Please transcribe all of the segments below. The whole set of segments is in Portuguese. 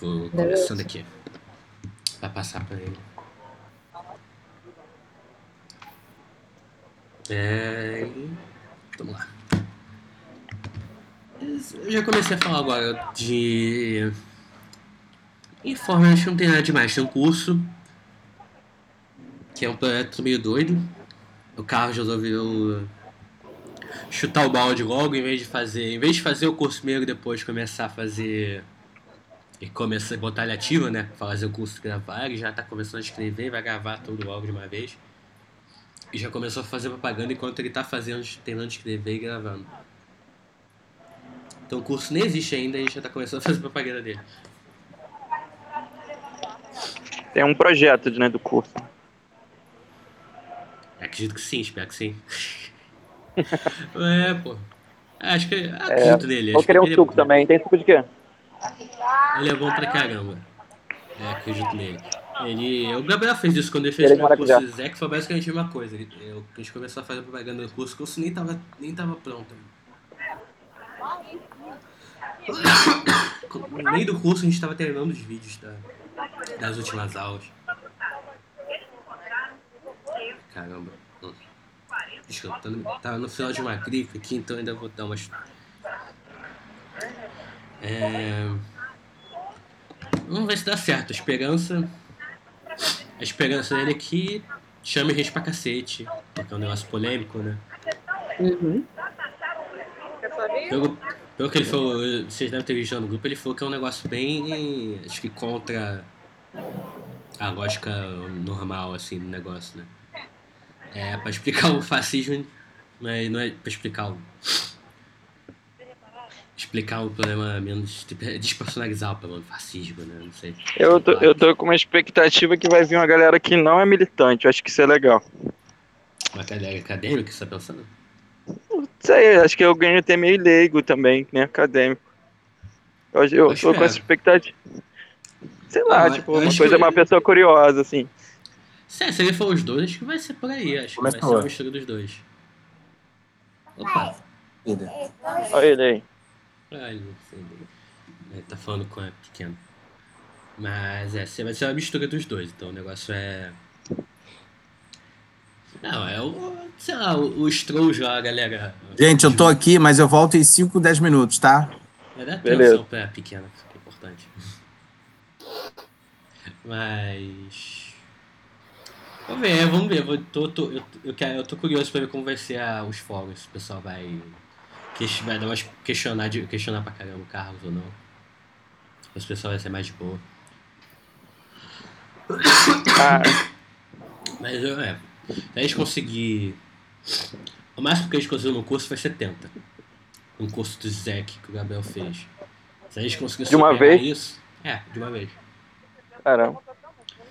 Vou começando aqui. Pra passar pra ele. É... Vamos lá. Eu já comecei a falar agora de. Que não tem nada demais. Tem um curso. Que é um projeto meio doido. O Carlos resolveu chutar o balde logo em vez de fazer. Em vez de fazer o curso primeiro e depois começar a fazer. E começar a botar ele ativo, né? Fazer o curso de gravar, ele já tá começando a escrever, vai gravar tudo logo de uma vez. E já começou a fazer propaganda enquanto ele tá fazendo, terminando de escrever e gravando. Então o curso nem existe ainda e a gente já tá começando a fazer propaganda dele. Tem um projeto né, do curso. Acredito que sim, espero que sim. é, pô. Acho que. Acredito é, nele. Vou Acho querer um ele suco é, também. Tem suco de quê? Ele é bom pra caramba. É, acredito nele. Ele, o Gabriel fez isso quando ele fez Ele o curso de Zé, que foi basicamente a mesma coisa. Ele, eu, a gente começou a fazer propaganda do curso, o curso nem tava, nem tava pronto. No meio do curso a gente tava terminando os vídeos da, das últimas aulas. Caramba. Desculpa, tá no, tá no final de uma grife aqui, então ainda vou dar umas. É... Vamos ver se dá certo. A esperança. A esperança dele é que chame gente pra cacete. Porque é um negócio polêmico, né? Uhum. Pelo, pelo que ele falou, vocês devem ter visto no grupo, ele falou que é um negócio bem. Acho que contra a lógica normal, assim, do negócio, né? É pra explicar o fascismo, mas não é pra explicar o. Explicar o problema menos. tipo, Despersonalizar o problema do fascismo, né? Não sei. Eu tô, eu tô com uma expectativa que vai vir uma galera que não é militante. Eu acho que isso é legal. Uma cadeia acadêmica que você tá pensando? Não sei, acho que eu ganho até meio leigo também, nem acadêmico. Eu, eu tô com essa expectativa. Sei lá, Ah, tipo, uma coisa, que- uma pessoa curiosa, assim. Se, se ele for os dois, acho que vai ser por aí. Acho que vai ser uma mistura dos dois. Opa! Olha ele aí. Ah, ele não sei. Ele tá falando com a pequena. Mas é, vai ser uma mistura dos dois, então o negócio é. Não, é o. Sei lá, o, o Stroll lá, galera. Gente, eu tô aqui, mas eu volto em 5, 10 minutos, tá? Vai dar Beleza. atenção pra pequena, isso que é importante. Mas. Vamos ver, vamos ver. Vou, tô, tô- eu, eu, quero, eu tô curioso pra ver como vai ser a- os fóruns. Se o pessoal vai. Ques- Vai dar umas questionar, de, questionar pra caramba o Carlos ou não. Se o pessoal vai ser mais de boa. Ah, Mas eu, é. Se a gente conseguir. O máximo que a gente conseguiu no curso foi 70. Um curso do Zec que o Gabriel fez. Se a gente conseguir De uma superar vez? isso. É, de uma vez. caramba.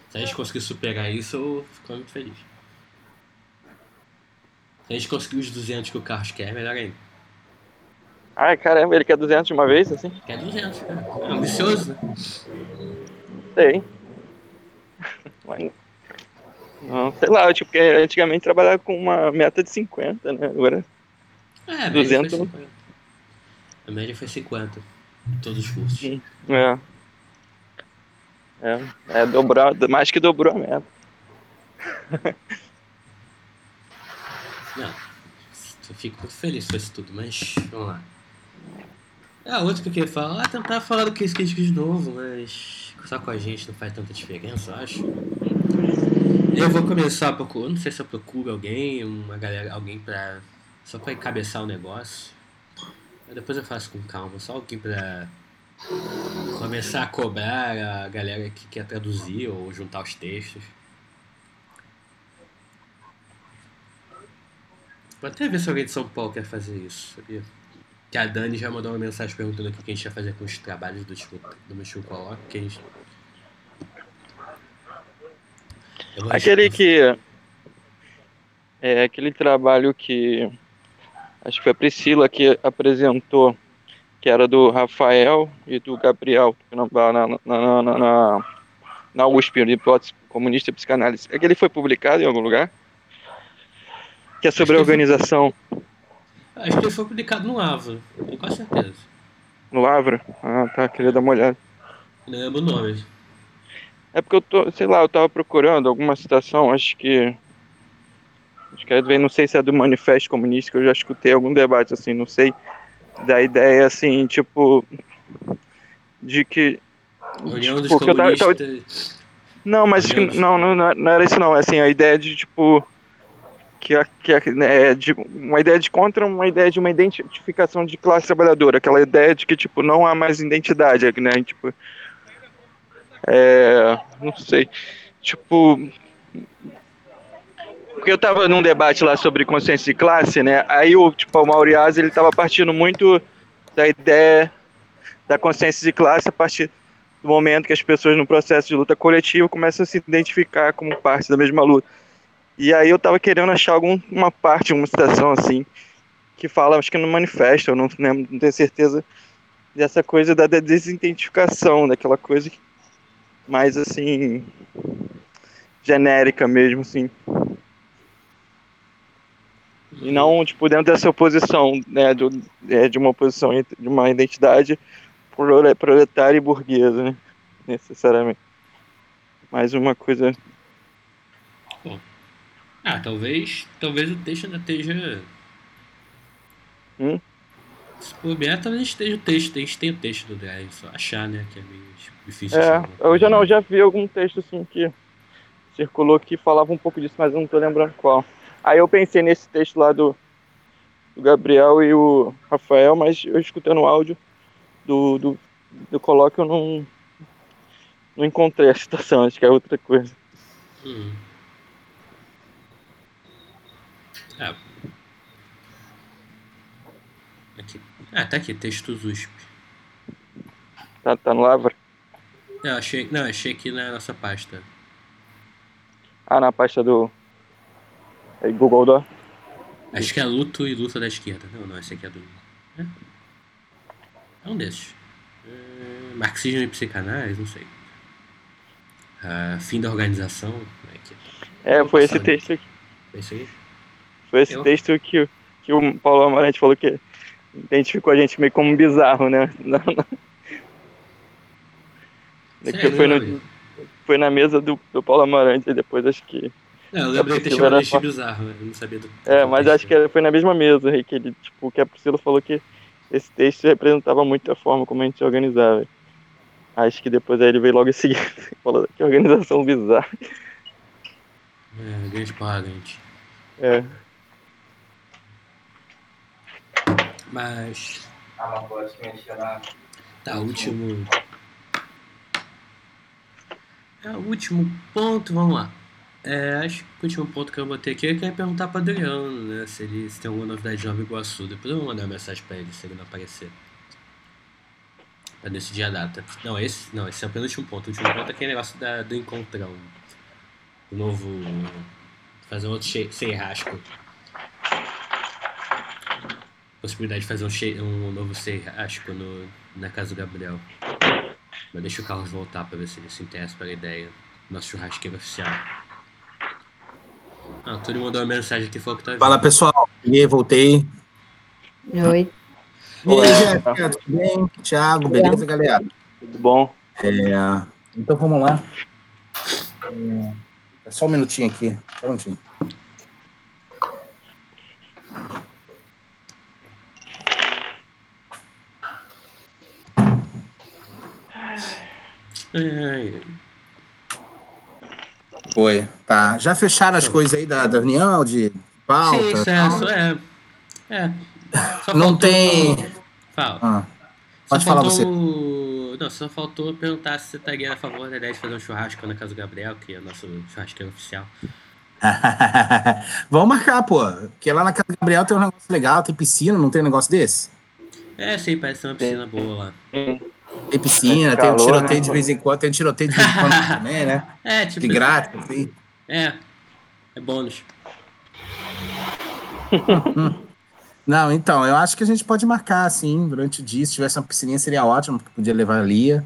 Se a gente conseguir superar isso, eu fico muito feliz. Se a gente conseguir os 200 que o Carlos quer, melhor ainda. Ai, caramba, ele quer 200 de uma vez, assim? Quer 200, né? É ambicioso, né? Sei. Mas, não, sei lá, tipo, porque antigamente trabalhava com uma meta de 50, né? Agora, É, a média 200 foi não. 50. A média foi 50. Em todos os cursos. É. É, é dobrou, mais que dobrou a meta. Não, eu fico muito feliz com isso tudo, mas vamos lá. Ah, outro que eu queria falar, ah, tentar falar do Case Crítico de novo, mas só com a gente não faz tanta diferença, eu acho. Eu vou começar a procurar, não sei se eu procuro alguém, uma galera, alguém pra. só pra encabeçar o negócio. Mas depois eu faço com calma, só alguém pra começar a cobrar a galera que quer traduzir ou juntar os textos. Vou até ver se alguém de São Paulo quer fazer isso, sabia? Que a Dani já mandou uma mensagem perguntando aqui o que a gente ia fazer com os trabalhos do, do Coloque, que a gente... Aquele que. É aquele trabalho que. Acho que foi a Priscila que apresentou, que era do Rafael e do Gabriel, na, na, na, na, na, USP, de hipótese comunista e psicanálise. Aquele foi publicado em algum lugar? Que é sobre a Acho que organização Acho que ele foi publicado no Ava, tenho quase certeza. no Lavra. Ah, tá, queria dar uma olhada. Não lembro o nome. É porque eu tô, sei lá, eu tava procurando alguma citação, acho que. Acho que é, não sei se é do Manifesto Comunista, que eu já escutei algum debate assim, não sei. Da ideia assim, tipo. De que. União dos Tipo, que eu tava- tava- Comunistas. Não, mas que dos- não, não, não era isso não. é Assim, a ideia de tipo. Que, a- que a- né, é de uma ideia de contra uma ideia de uma identificação de classe trabalhadora, aquela ideia de que tipo não há mais identidade, né? Tipo, é, não sei, tipo, porque eu tava num debate lá sobre consciência de classe, né? Aí o tipo o Mauriás ele tava partindo muito da ideia da consciência de classe a partir do momento que as pessoas no processo de luta coletiva começam a se identificar como parte da mesma luta. E aí eu tava querendo achar alguma parte, uma citação assim, que fala, acho que no manifesto, eu não lembro, não tenho certeza, dessa coisa da desidentificação, daquela coisa mais assim, genérica mesmo, assim. E não, tipo, dentro dessa oposição, né, do, é, de uma oposição, de uma identidade prole- proletária e burguesa, né, necessariamente. Mais uma coisa Ah, talvez, talvez o texto ainda esteja. Hum? Se bobear, talvez esteja o texto. A gente tem o texto do Drive, só achar, né? Que é meio difícil. É, alguma eu já não, eu já vi algum texto assim que circulou que falava um pouco disso, mas eu não tô lembrando qual. Aí eu pensei nesse texto lá do, do Gabriel e o Rafael, mas eu escutando o áudio do, do, do colóquio eu não, não encontrei a citação, acho que é outra coisa. Hum. É. Aqui. Ah, tá aqui, textos USP. Tá, tá no Lavra? Eu achei, não, achei aqui na nossa pasta. Ah, na pasta do é, Google Doc. Acho que é luto e luta da esquerda. Não, não, esse aqui é do. É, é um desses. É, marxismo e psicanálise, não sei. Ah, fim da organização. como é é? É, foi esse texto aqui. É isso aí? Foi esse Eu? texto que, o- que o Paulo Amarante falou que identificou a gente meio como bizarro, né? Não, não. É que Sério, foi, no- foi na mesa do, do Paulo Amarante, e depois acho que. Não, eu lembro era de só- bizarro, né? eu não sabia do. É, mas texto. acho que foi na mesma mesa aí que ele, tipo, que a Priscila falou que esse texto representava muito a forma como a gente se organizava. Acho que depois aí ele veio logo em seguida e falou que organização bizarra. É, grande porra, grande. É. Mas. Ah, não pode mexer na. Tá, último. É, o último ponto, vamos lá. É, acho que o último ponto que eu botei aqui é que eu ia perguntar pro Adriano, né? Se ele se tem alguma novidade de Nova Iguaçu. Depois eu vou mandar uma mensagem pra ele se ele não aparecer. Pra decidir a data. Não, esse, não, esse é o penúltimo ponto. O último ponto é aquele negócio da, do encontrão. O novo. Fazer um outro che- Seirrasco. Possibilidade de fazer um, che- um novo Seirrasco no, na casa do Gabriel. Mas deixa o Carlos voltar pra ver se ele se interessa pela ideia. Nosso churrasqueiro oficial. Ah, tu mandou uma mensagem aqui falou que tá Fala, vindo. pessoal. E aí, voltei. Oi. E aí, Jéssica, tudo bem? Thiago, beleza, galera? Tudo bom? É, então vamos lá. É, só um minutinho aqui. Só um minutinho. Ai, ai. Foi. Tá. Já fecharam as coisas aí da, da reunião, de pauta? Sim, isso é, só é. Só Não faltou- tem. Fala. Ah, Só pode falar faltou você. Não, só faltou perguntar se você estaria a favor da ideia de fazer um churrasco na casa do Gabriel, que é o nosso churrasqueiro oficial. Vamos marcar, pô. Porque lá na casa do Gabriel tem um negócio legal, tem piscina, não tem um negócio desse? É, sim, parece ser uma piscina boa lá. Tem piscina, tem um Calor, tiroteio né? de vez em quando, tem um tiroteio de vez em quando também, né? É, tipo. De grátis, assim. É. É bônus. Não, então, eu acho que a gente pode marcar, assim, durante o dia. Se tivesse uma piscininha, seria ótimo, porque podia levar a Lia.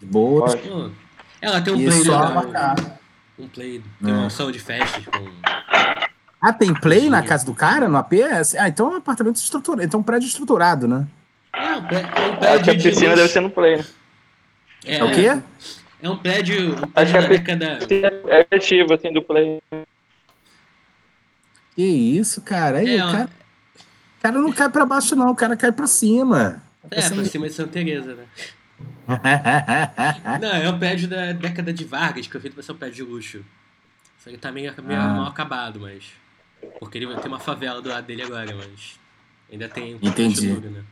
De boa. Pode. Ela tem um E play só legal. marcar. Um play. Tem É. uma opção de festas com. Ah, tem play na casa do cara, no AP? Ah, então é um apartamento estruturado, então é um prédio estruturado, né? É, um é um Acho que a prédio de piscina luz. deve ser no play, né? É, É o quê? É um prédio, um Acho prédio que da é década. É criativo, assim, do play. Que isso, cara? Aí, É, o cara, o cara não cai pra baixo, não. O cara cai pra cima. É, pra cima de Santa Teresa, né? Não, é um prédio da década de Vargas, que foi feito pra ser um prédio de luxo. Só que tá meio, meio Ah. mal acabado, mas. Porque ele tem uma favela do lado dele agora, mas. Ainda tem Entendi. estrutura, né?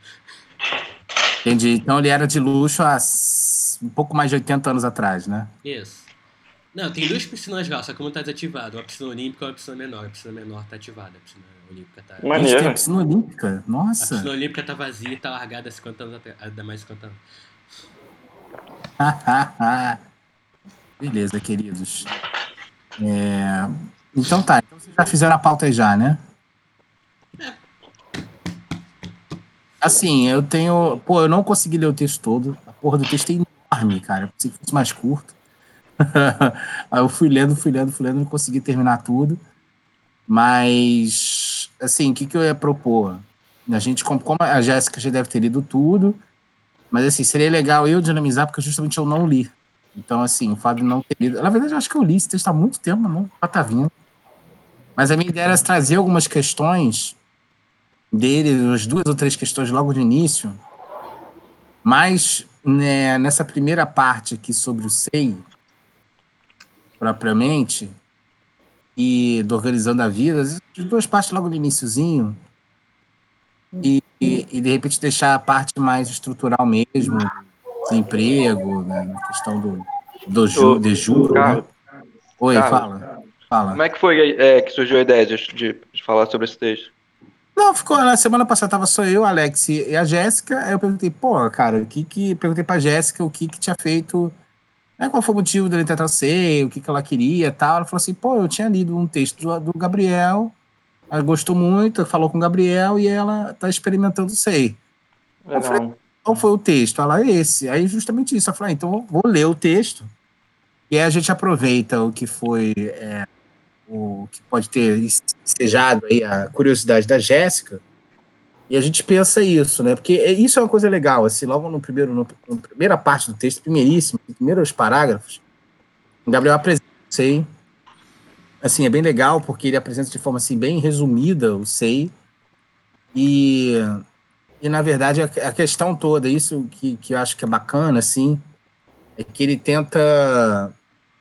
Entendi. Então ele era de luxo há um pouco mais de 80 anos atrás, né? Isso. Não, tem duas piscinas lá, só que uma tá desativada. Uma piscina olímpica e uma piscina menor. A piscina menor tá ativada, a piscina olímpica tá. A gente tem Maneiro. a piscina olímpica. A Nossa. piscina olímpica tá vazia e tá largada há 50 anos atrás. Há mais de 50 anos. Beleza, queridos. É, Então tá. Então vocês já fizeram a pauta aí já, né? Assim, eu tenho. Pô, eu não consegui ler o texto todo. A porra do texto é enorme, cara. Eu pensei que fosse mais curto. Aí eu fui lendo, fui lendo, fui lendo, não consegui terminar tudo. Mas, assim, o que, que eu ia propor? A gente, como, a Jéssica já deve ter lido tudo, mas assim, seria legal eu dinamizar, porque justamente eu não li. Então, assim, o Fábio não ter lido. Na verdade, eu acho que eu li esse texto há muito tempo, mas não já tá vindo. Mas a minha ideia era trazer algumas questões dele, as duas ou três questões logo de início, mas né, nessa primeira parte aqui sobre o SEI, propriamente, e do Organizando a Vida, as duas partes logo no iniciozinho, e, e, de repente deixar a parte mais estrutural mesmo, desemprego, né, na questão do, do Ô, de juro. Né? Oi, Carlos. fala. fala. como é que foi é, que surgiu a ideia de, de- de falar sobre esse texto? Não, ficou. Na semana passada tava só eu, Alex e a Jéssica. Aí eu perguntei, pô, cara, o que que. Perguntei pra Jéssica o que que tinha feito. Né, qual foi o motivo dele tentar ser, o que que ela queria e tal. Ela falou assim, pô, eu tinha lido um texto do, do Gabriel, ela gostou muito, falou com o Gabriel e ela tá experimentando sei. Legal. Qual foi o texto? Ela esse. Aí justamente isso. Eu falei, ah, então eu vou ler o texto. E aí a gente aproveita o que foi. é, o que pode ter ensejado aí a curiosidade da Jéssica. E a gente pensa isso, né? Porque é- isso é uma coisa legal, assim, logo no primeiro, no, na primeira parte do texto, primeiríssimo, primeiros parágrafos, o Gabriel apresenta o SEI. Assim, é bem legal, porque ele apresenta de forma, assim, bem resumida o SEI. E, e na verdade, a, a questão toda, isso que, que eu acho que é bacana, assim, é que ele tenta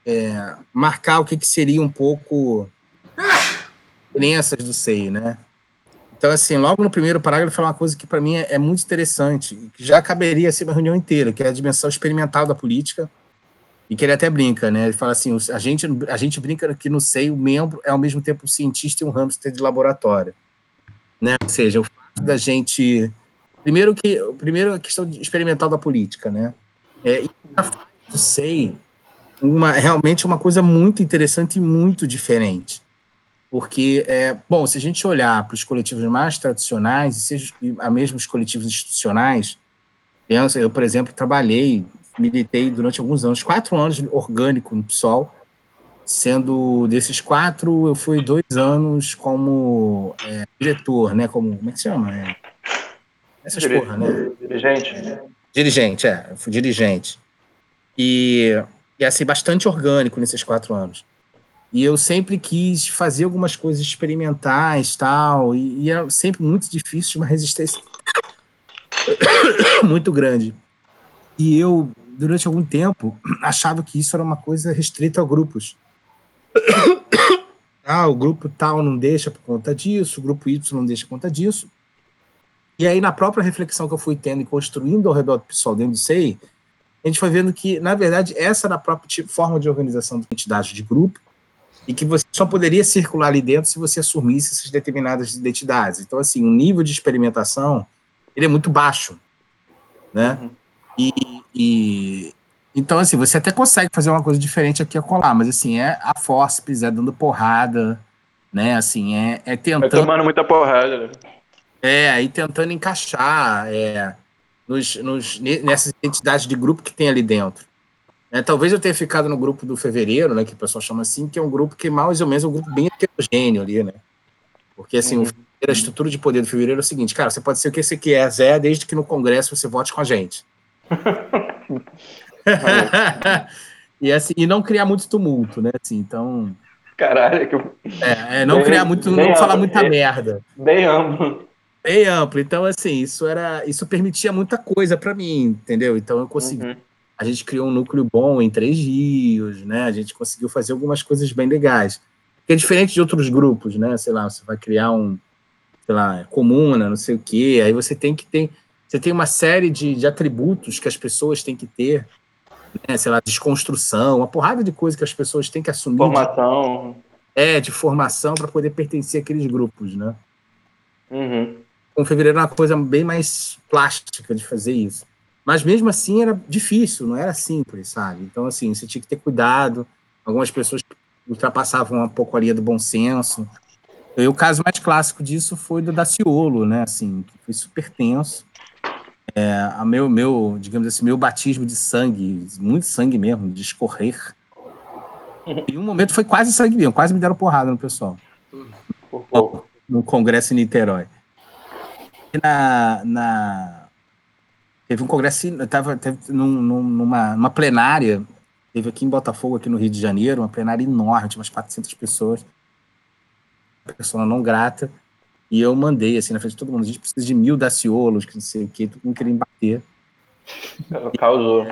é, marcar o que, que seria um pouco diferenças do SEI, né? Então, assim, logo no primeiro parágrafo, fala uma coisa que para mim é, é muito interessante, que já caberia ser uma reunião inteira, que é a dimensão experimental da política, e que ele até brinca, né? Ele fala assim: a gente, a gente brinca que no SEI o membro é ao mesmo tempo um cientista e um hamster de laboratório, né? Ou seja, o fato da gente. Primeiro, que, primeiro a questão experimental da política, né? É, e a do SEI uma, realmente uma coisa muito interessante e muito diferente. Porque, é, bom, se a gente olhar para os coletivos mais tradicionais, e seja a mesmo os coletivos institucionais, eu, por exemplo, trabalhei, militei durante alguns anos, quatro anos orgânico no PSOL, sendo desses quatro, eu fui dois anos como é, diretor, né? Como, como é que se chama? É, essas Dire- porra, né? Dirigente? Dirigente, é, eu fui dirigente. E, e assim, bastante orgânico nesses quatro anos. E eu sempre quis fazer algumas coisas experimentais tal, e, e era sempre muito difícil, uma resistência muito grande. E eu, durante algum tempo, achava que isso era uma coisa restrita a grupos. ah, o grupo tal não deixa por conta disso, o grupo Y não deixa por conta disso. E aí, na própria reflexão que eu fui tendo e construindo ao redor do pessoal dentro do SEI, a gente foi vendo que, na verdade, essa era a própria forma de organização de entidade de grupo e que você só poderia circular ali dentro se você assumisse essas determinadas identidades. Então, assim, o nível de experimentação ele é muito baixo, né? Uhum. E, e- então, assim, você até consegue fazer uma coisa diferente aqui a colar, mas assim, é a forceps, é dando porrada, né? Assim, é, é tentando tomando muita porrada. né? é, aí tentando encaixar é, nos, nos- ne- nessas identidades de grupo que tem ali dentro. É, talvez eu tenha ficado no grupo do fevereiro, né, que o pessoal chama assim, que é um grupo que mais ou menos é um grupo bem heterogêneo ali, né? Porque assim, fevereiro, a estrutura de poder do fevereiro é o seguinte, cara, você pode ser o que você quiser, desde que no Congresso você vote com a gente. e assim, e não criar muito tumulto, né? Assim, então. Caralho, que eu... É, é não Bem- criar muito, bem não falar muita É- merda. bem amplo. Bem amplo. Então, assim, isso era. Isso permitia muita coisa pra mim, entendeu? Então eu consegui. Uhum. A gente criou um núcleo bom em Três Rios, né? A gente conseguiu fazer algumas coisas bem legais. Que é diferente de outros grupos, né? Sei lá, você vai criar um, sei lá, comuna, não sei o quê. Aí você tem que ter. Você tem uma série de, de atributos que as pessoas têm que ter, né? Sei lá, desconstrução, uma porrada de coisa que as pessoas têm que assumir. Formação. É, de formação para poder pertencer àqueles grupos, né? Uhum. Com fevereiro era uma coisa bem mais plástica de fazer isso. Mas mesmo assim era difícil, não era simples, sabe? Então, assim, você tinha que ter cuidado. Algumas pessoas ultrapassavam um pouco a linha do bom senso. E o caso mais clássico disso foi do Daciolo, né? Assim, que foi super tenso. É, a meu, meu, digamos assim, meu batismo de sangue, muito sangue mesmo, de escorrer. Em um momento foi quase sangue mesmo, quase me deram porrada no pessoal pouco. no congresso em Niterói. Na, na- teve um congresso, estava teve num- num- numa, numa plenária, teve aqui em Botafogo, aqui no Rio de Janeiro, uma plenária enorme, tinha umas 400 pessoas, pessoa não grata, e eu mandei, assim, na frente de todo mundo, a gente precisa de mil daciolos, que não sei o quê, todo mundo queria me bater. Causou.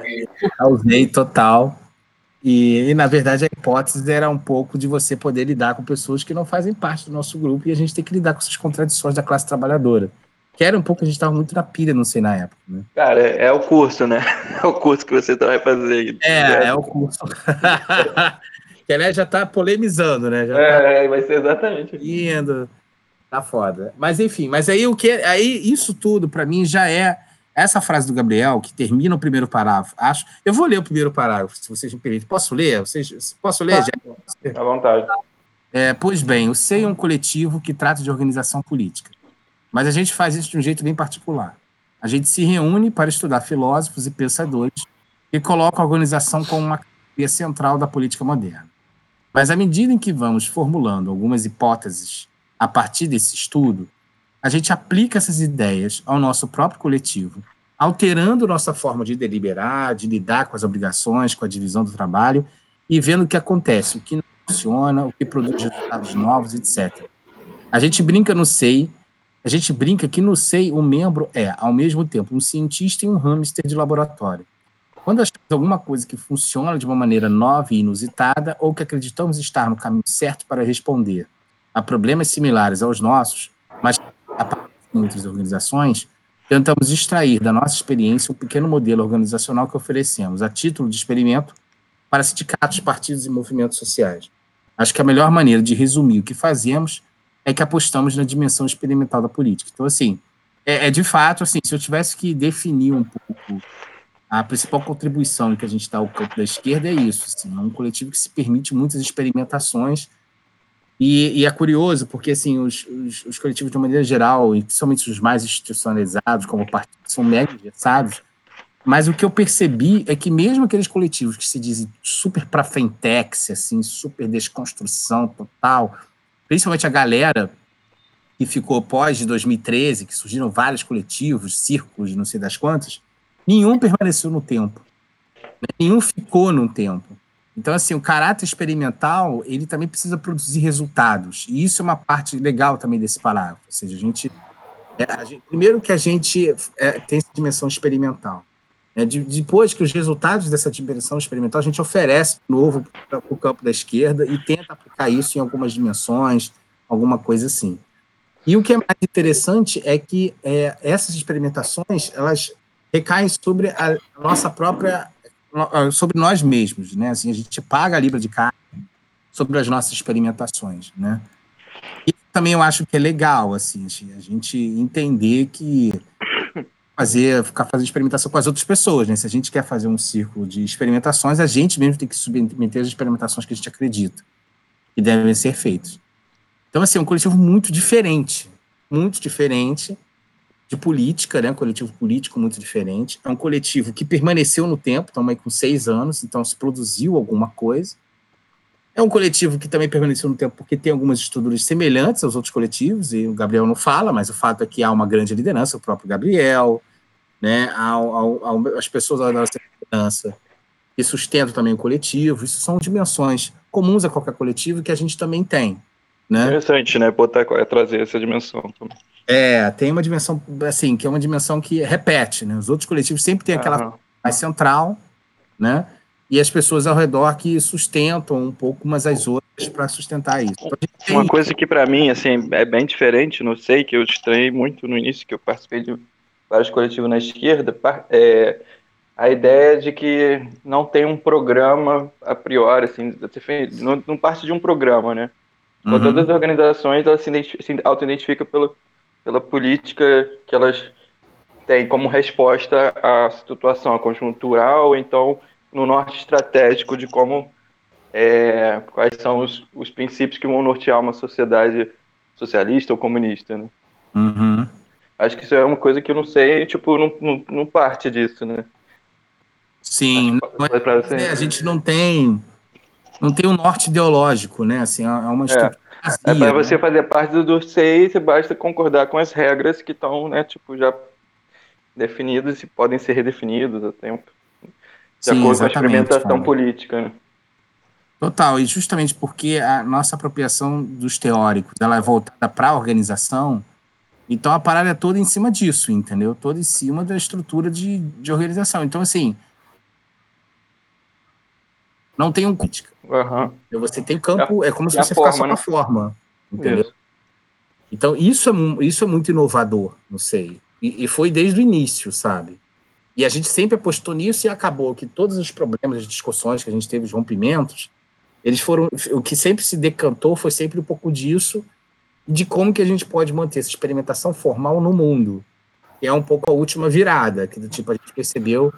Causei total. E, e, na verdade, a hipótese era um pouco de você poder lidar com pessoas que não fazem parte do nosso grupo e a gente tem que lidar com essas contradições da classe trabalhadora. Que era um pouco, a gente estava muito na pilha, não sei, na época. Né? Cara, é, é o curso, né? É o curso que você vai fazer aí. É, é o curso. que, aliás, já está polemizando, né? Já tá É, vai ser exatamente. indo. Tá foda. Mas enfim, mas aí o que. Aí isso tudo, para mim, já é. Essa frase do Gabriel, que termina o primeiro parágrafo, acho. Eu vou ler o primeiro parágrafo, se vocês me permitem. Posso ler? Vocês, posso ler, já? À vontade. É, pois bem, o SEI é um coletivo que trata de organização política. Mas a gente faz isso de um jeito bem particular. A gente se reúne para estudar filósofos e pensadores que colocam a organização como uma categoria central da política moderna. Mas à medida em que vamos formulando algumas hipóteses a partir desse estudo, a gente aplica essas ideias ao nosso próprio coletivo, alterando nossa forma de deliberar, de lidar com as obrigações, com a divisão do trabalho e vendo o que acontece, o que não funciona, o que produz resultados novos, etc. A gente brinca no SEI, a gente brinca que no SEI o membro é, ao mesmo tempo, um cientista e um hamster de laboratório. Quando achamos alguma coisa que funciona de uma maneira nova e inusitada, ou que acreditamos estar no caminho certo para responder a problemas similares aos nossos, mas aparecem em outras organizações, tentamos extrair da nossa experiência um pequeno modelo organizacional que oferecemos, a título de experimento, para sindicatos, partidos e movimentos sociais. Acho que a melhor maneira de resumir o que fazemos é que apostamos na dimensão experimental da política. Então, assim, é, é de fato, assim, se eu tivesse que definir um pouco a principal contribuição que a gente dá ao campo da esquerda é isso, assim, é um coletivo que se permite muitas experimentações e, e é curioso porque assim os, os, os, coletivos de uma maneira geral e principalmente os mais institucionalizados como partido são mega engessados mas o que eu percebi é que mesmo aqueles coletivos que se dizem super para frentex, assim, super desconstrução total, principalmente a galera que ficou pós de 2013, que surgiram vários coletivos, círculos, não sei das quantas, nenhum permaneceu no tempo. Né? Nenhum ficou no tempo. Então, assim, o caráter experimental, ele também precisa produzir resultados. E isso é uma parte legal também desse parágrafo. Ou seja, a gente... É, a gente primeiro que a gente é, tem essa dimensão experimental. É, de, depois que os resultados dessa dimensão experimental, a gente oferece novo para o campo da esquerda e tenta aplicar isso em algumas dimensões, alguma coisa assim. E o que é mais interessante é que é, essas experimentações, elas recaem sobre a nossa própria sobre nós mesmos, né? Assim, a gente paga a libra de carne sobre as nossas experimentações, né? E também eu acho que é legal, assim, a gente entender que fazer, ficar fazendo experimentação com as outras pessoas, né? Se a gente quer fazer um círculo de experimentações, a gente mesmo tem que submeter as experimentações que a gente acredita que devem ser feitas. Então, assim, é um coletivo muito diferente, muito diferente de política, né? Um coletivo político muito diferente. É um coletivo que permaneceu no tempo, estamos aí com seis anos, então se produziu alguma coisa. É um coletivo que também permaneceu no tempo porque tem algumas estruturas semelhantes aos outros coletivos, e o Gabriel não fala, mas o fato é que há uma grande liderança, o próprio Gabriel, né? As pessoas da nossa liderança que sustentam também o coletivo. Isso são dimensões comuns a qualquer coletivo que a gente também tem. Né? Interessante, né? Botar, trazer essa dimensão. É, tem uma dimensão, assim, que é uma dimensão que repete, né? Os outros coletivos sempre têm aquela mais central, né? E as pessoas ao redor que sustentam um pouco umas às outras para sustentar isso. Então, tem... Uma coisa que para mim, assim, é bem diferente, não sei, que eu estranhei muito no início, que eu participei de vários coletivos na esquerda, é a ideia de que não tem um programa a priori, assim, não, não parte de um programa, né? Uhum. Todas as organizações elas se, se auto-identificam pela política que elas têm como resposta à situação conjuntural, então no norte estratégico de como é, quais são os, os princípios que vão nortear uma sociedade socialista ou comunista, né? Uhum. Acho que isso é uma coisa que eu não sei, tipo, não, não, não parte disso, né? Sim, é, a gente não tem não tem um norte ideológico, né? Assim, é uma é. estrutura é, vazia, é para né? você fazer parte do SEI, você basta concordar com as regras que estão, né, tipo, já definidas e podem ser redefinidas a tempo. De Sim, acordo com a experimentação política, né? Total, e justamente porque a nossa apropriação dos teóricos ela é voltada para a organização, então a parada é toda em cima disso, entendeu? Toda em cima da estrutura de, de organização. Então, assim, não tem um crítica. Uhum. Você tem campo, é, é como se você ficasse só né? com a forma, entendeu? Isso. Então, isso é, isso é muito inovador, não sei. E, e, foi desde o início, sabe? E a gente sempre apostou nisso e acabou que todos os problemas, as discussões que a gente teve, os rompimentos, eles foram. O que sempre se decantou foi sempre um pouco disso de como que a gente pode manter essa experimentação formal no mundo que é um pouco a última virada, que do tipo a gente percebeu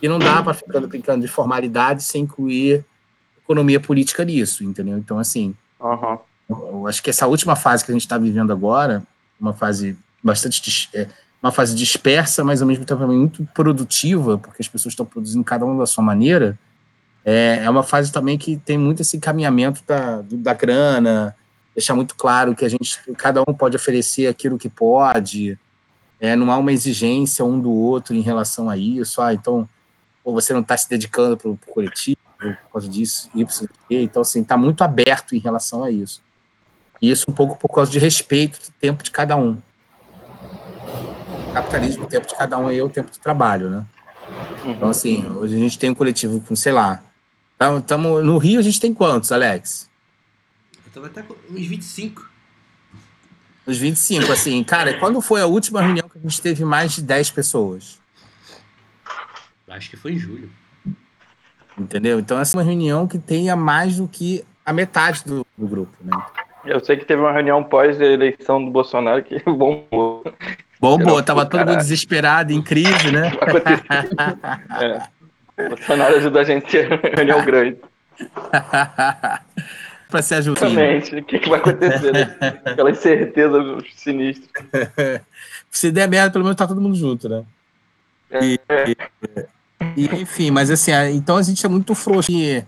que não dá para ficar brincando de formalidade sem incluir economia política nisso, entendeu? Então, assim, uhum. eu acho que essa última fase que a gente está vivendo agora, uma fase bastante é, uma fase dispersa, mas ao mesmo tempo também muito produtiva, porque as pessoas estão produzindo cada uma da sua maneira, é, é uma fase também que tem muito esse encaminhamento da, da grana, deixar muito claro que a gente, cada um pode oferecer aquilo que pode, é, não há uma exigência um do outro em relação a isso. Ah, então, ou você não está se dedicando para o coletivo por causa disso, Y, Então, assim, está muito aberto em relação a isso. E isso um pouco por causa de respeito do tempo de cada um. Capitalismo, o tempo de cada um é o tempo de trabalho, né? Então, assim, hoje a gente tem um coletivo com, sei lá, estamos no Rio a gente tem quantos, Alex? Então vai estar com uns 25. Os 25, assim, cara, quando foi a última reunião que a gente teve mais de 10 pessoas? Acho que foi em julho. Entendeu? Então, essa é uma reunião que tenha mais do que a metade do, do grupo, né? Eu sei que teve uma reunião pós-eleição do Bolsonaro que bombou. Bombou, tava todo mundo desesperado, em crise, né? é. Bolsonaro ajuda a gente a reunião grande. para se ajudar. Exatamente. O que, que vai acontecer? Né? Aquela incerteza sinistra. se der merda, pelo menos tá todo mundo junto, né? E, e, enfim, mas assim, então a gente é muito frouxo. E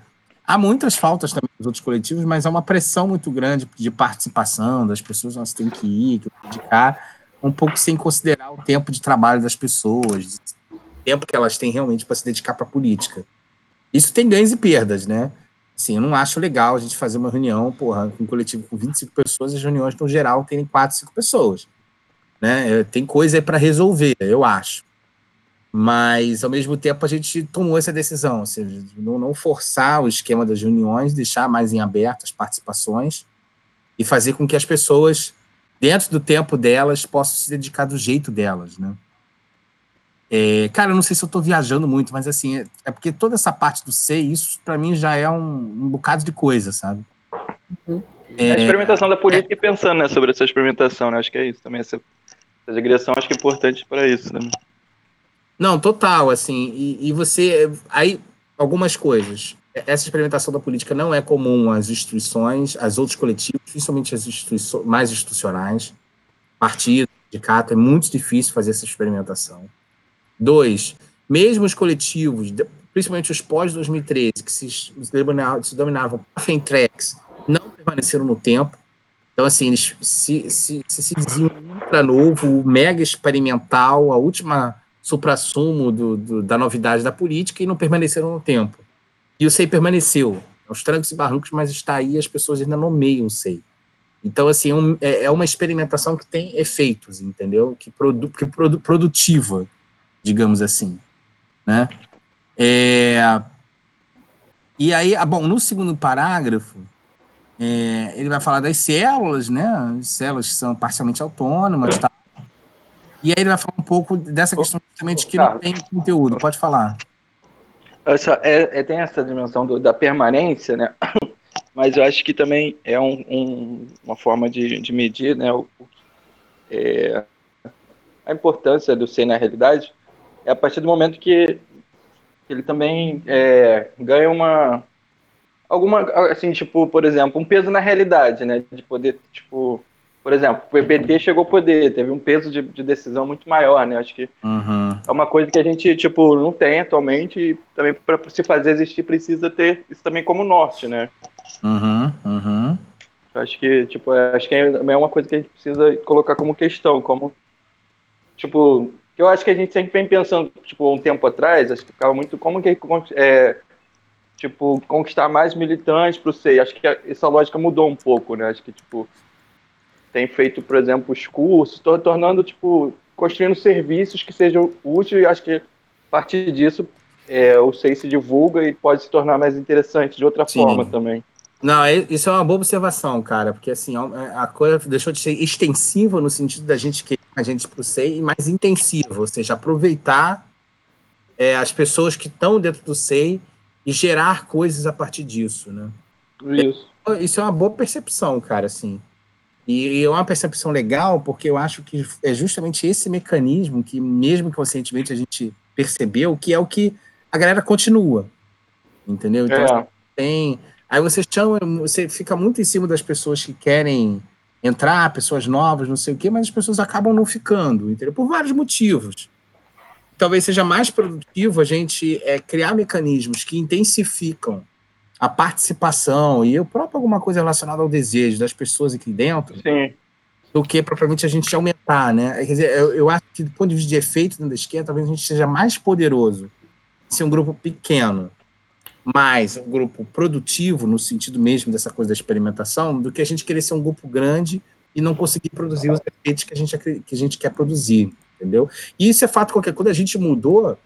há muitas faltas também nos outros coletivos, mas há uma pressão muito grande de participação das pessoas, nós temos que ir, que dedicar, um pouco sem considerar o tempo de trabalho das pessoas, o tempo que elas têm realmente para se dedicar para a política. Isso tem ganhos e perdas, né? Assim, eu não acho legal a gente fazer uma reunião, porra, com um coletivo com 25 pessoas, as reuniões, no geral, terem 4, 5 pessoas. Né? É, tem coisa para resolver, eu acho. Mas, ao mesmo tempo, a gente tomou essa decisão, ou seja, não forçar o esquema das reuniões, deixar mais em aberto as participações e fazer com que as pessoas, dentro do tempo delas, possam se dedicar do jeito delas, né? É, cara, eu não sei se eu estou viajando muito, mas assim, é, é, porque toda essa parte do ser, isso para mim já é um, um, bocado de coisa, sabe? Uhum. É, a experimentação da política e pensando né, sobre essa experimentação, né? Acho que é isso também. Essa, essa digressão acho que é importante para isso. Né? Não, total, assim, e, e você. Aí, algumas coisas. Essa experimentação da política não é comum às instituições, às outros coletivos, principalmente as instituições mais institucionais, partido, sindicato, é muito difícil fazer essa experimentação. Dois, mesmo os coletivos, principalmente os pós-2013, que se, se dominavam Fentrex, não permaneceram no tempo. Então, assim, eles se, se, se, se diziam ultra novo, mega experimental, a última supra-sumo da novidade da política e não permaneceram no tempo. E o SEI permaneceu, aos trancos e barrancos, mas está aí as pessoas ainda nomeiam o SEI. Então, assim, um, é, é uma experimentação que tem efeitos, entendeu? Que, produ, que produ, produtiva, digamos assim, né? É, e aí, ah, bom, no segundo parágrafo, é, ele vai falar das células, né? As células que são parcialmente autônomas, tá? E aí ele vai falar um pouco dessa questão justamente que não tem conteúdo. Pode falar. Essa, é, é, tem essa dimensão do, da permanência, né? Mas eu acho que também é um, um, uma forma de, de medir, né? O, é, a importância do ser na realidade é a partir do momento que ele também é, ganha uma alguma assim tipo por exemplo um peso na realidade né de poder tipo por exemplo, o PT chegou ao poder, teve um peso de, de decisão muito maior, né? Acho que uhum. é uma coisa que a gente, tipo, não tem atualmente e também para se fazer existir precisa ter isso também como norte, né? Uhum, uhum. Acho que, tipo, é, acho que é, é uma coisa que a gente precisa colocar como questão, como, tipo, eu acho que a gente sempre vem pensando, tipo, um tempo atrás, acho que ficava muito, como que, é, tipo, conquistar mais militantes para o SEI, acho que essa lógica mudou um pouco, né? Acho que, tipo, tem feito, por exemplo, os cursos, tornando, tipo, construindo serviços que sejam úteis e acho que a partir disso é, o SEI se divulga e pode se tornar mais interessante de outra Sim. forma também. Não, isso é uma boa observação, cara, porque assim, é, a coisa deixou de ser extensiva no sentido da gente que a gente para o SEI e mais intensiva, ou seja, aproveitar é, as pessoas que estão dentro do SEI e gerar coisas a partir disso, né? Isso. Isso é uma boa percepção, cara, assim. E, é uma percepção legal, porque eu acho que é justamente esse mecanismo que, mesmo conscientemente a gente percebeu, que é o que a galera continua. Entendeu? Então, é. tem. Aí você chama, você fica muito em cima das pessoas que querem entrar, pessoas novas, não sei o quê, mas as pessoas acabam não ficando, entendeu? Por vários motivos. Talvez seja mais produtivo a gente é, criar mecanismos que intensificam a participação e o próprio alguma coisa relacionada ao desejo das pessoas aqui dentro Sim. do que propriamente a gente aumentar, né? Quer dizer, eu, eu acho que do ponto de vista de efeito da esquerda, talvez a gente seja mais poderoso ser um grupo pequeno, mas um grupo produtivo, no sentido mesmo dessa coisa da experimentação, do que a gente querer ser um grupo grande e não conseguir produzir os efeitos que a gente, que a gente quer produzir, entendeu? E isso é fato qualquer coisa, a gente mudou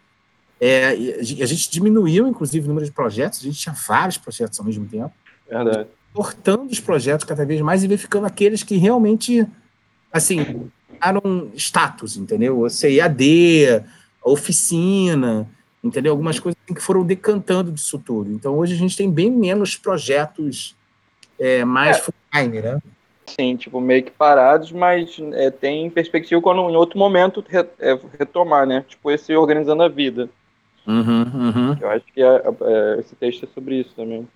é, a gente diminuiu, inclusive, o número de projetos, a gente tinha vários projetos ao mesmo tempo. Verdade. Cortando os projetos cada vez mais e verificando aqueles que realmente, assim, eram status, entendeu? Você AD, oficina, entendeu? Algumas coisas assim que foram decantando disso tudo. Então, hoje a gente tem bem menos projetos é, mais é. full-time, né? Sim, tipo, meio que parados, mas é, tem perspectiva quando em outro momento re, é, retomar, né? Tipo, esse organizando a vida. Uhum, uhum. Eu acho que é, é, esse texto é sobre isso também.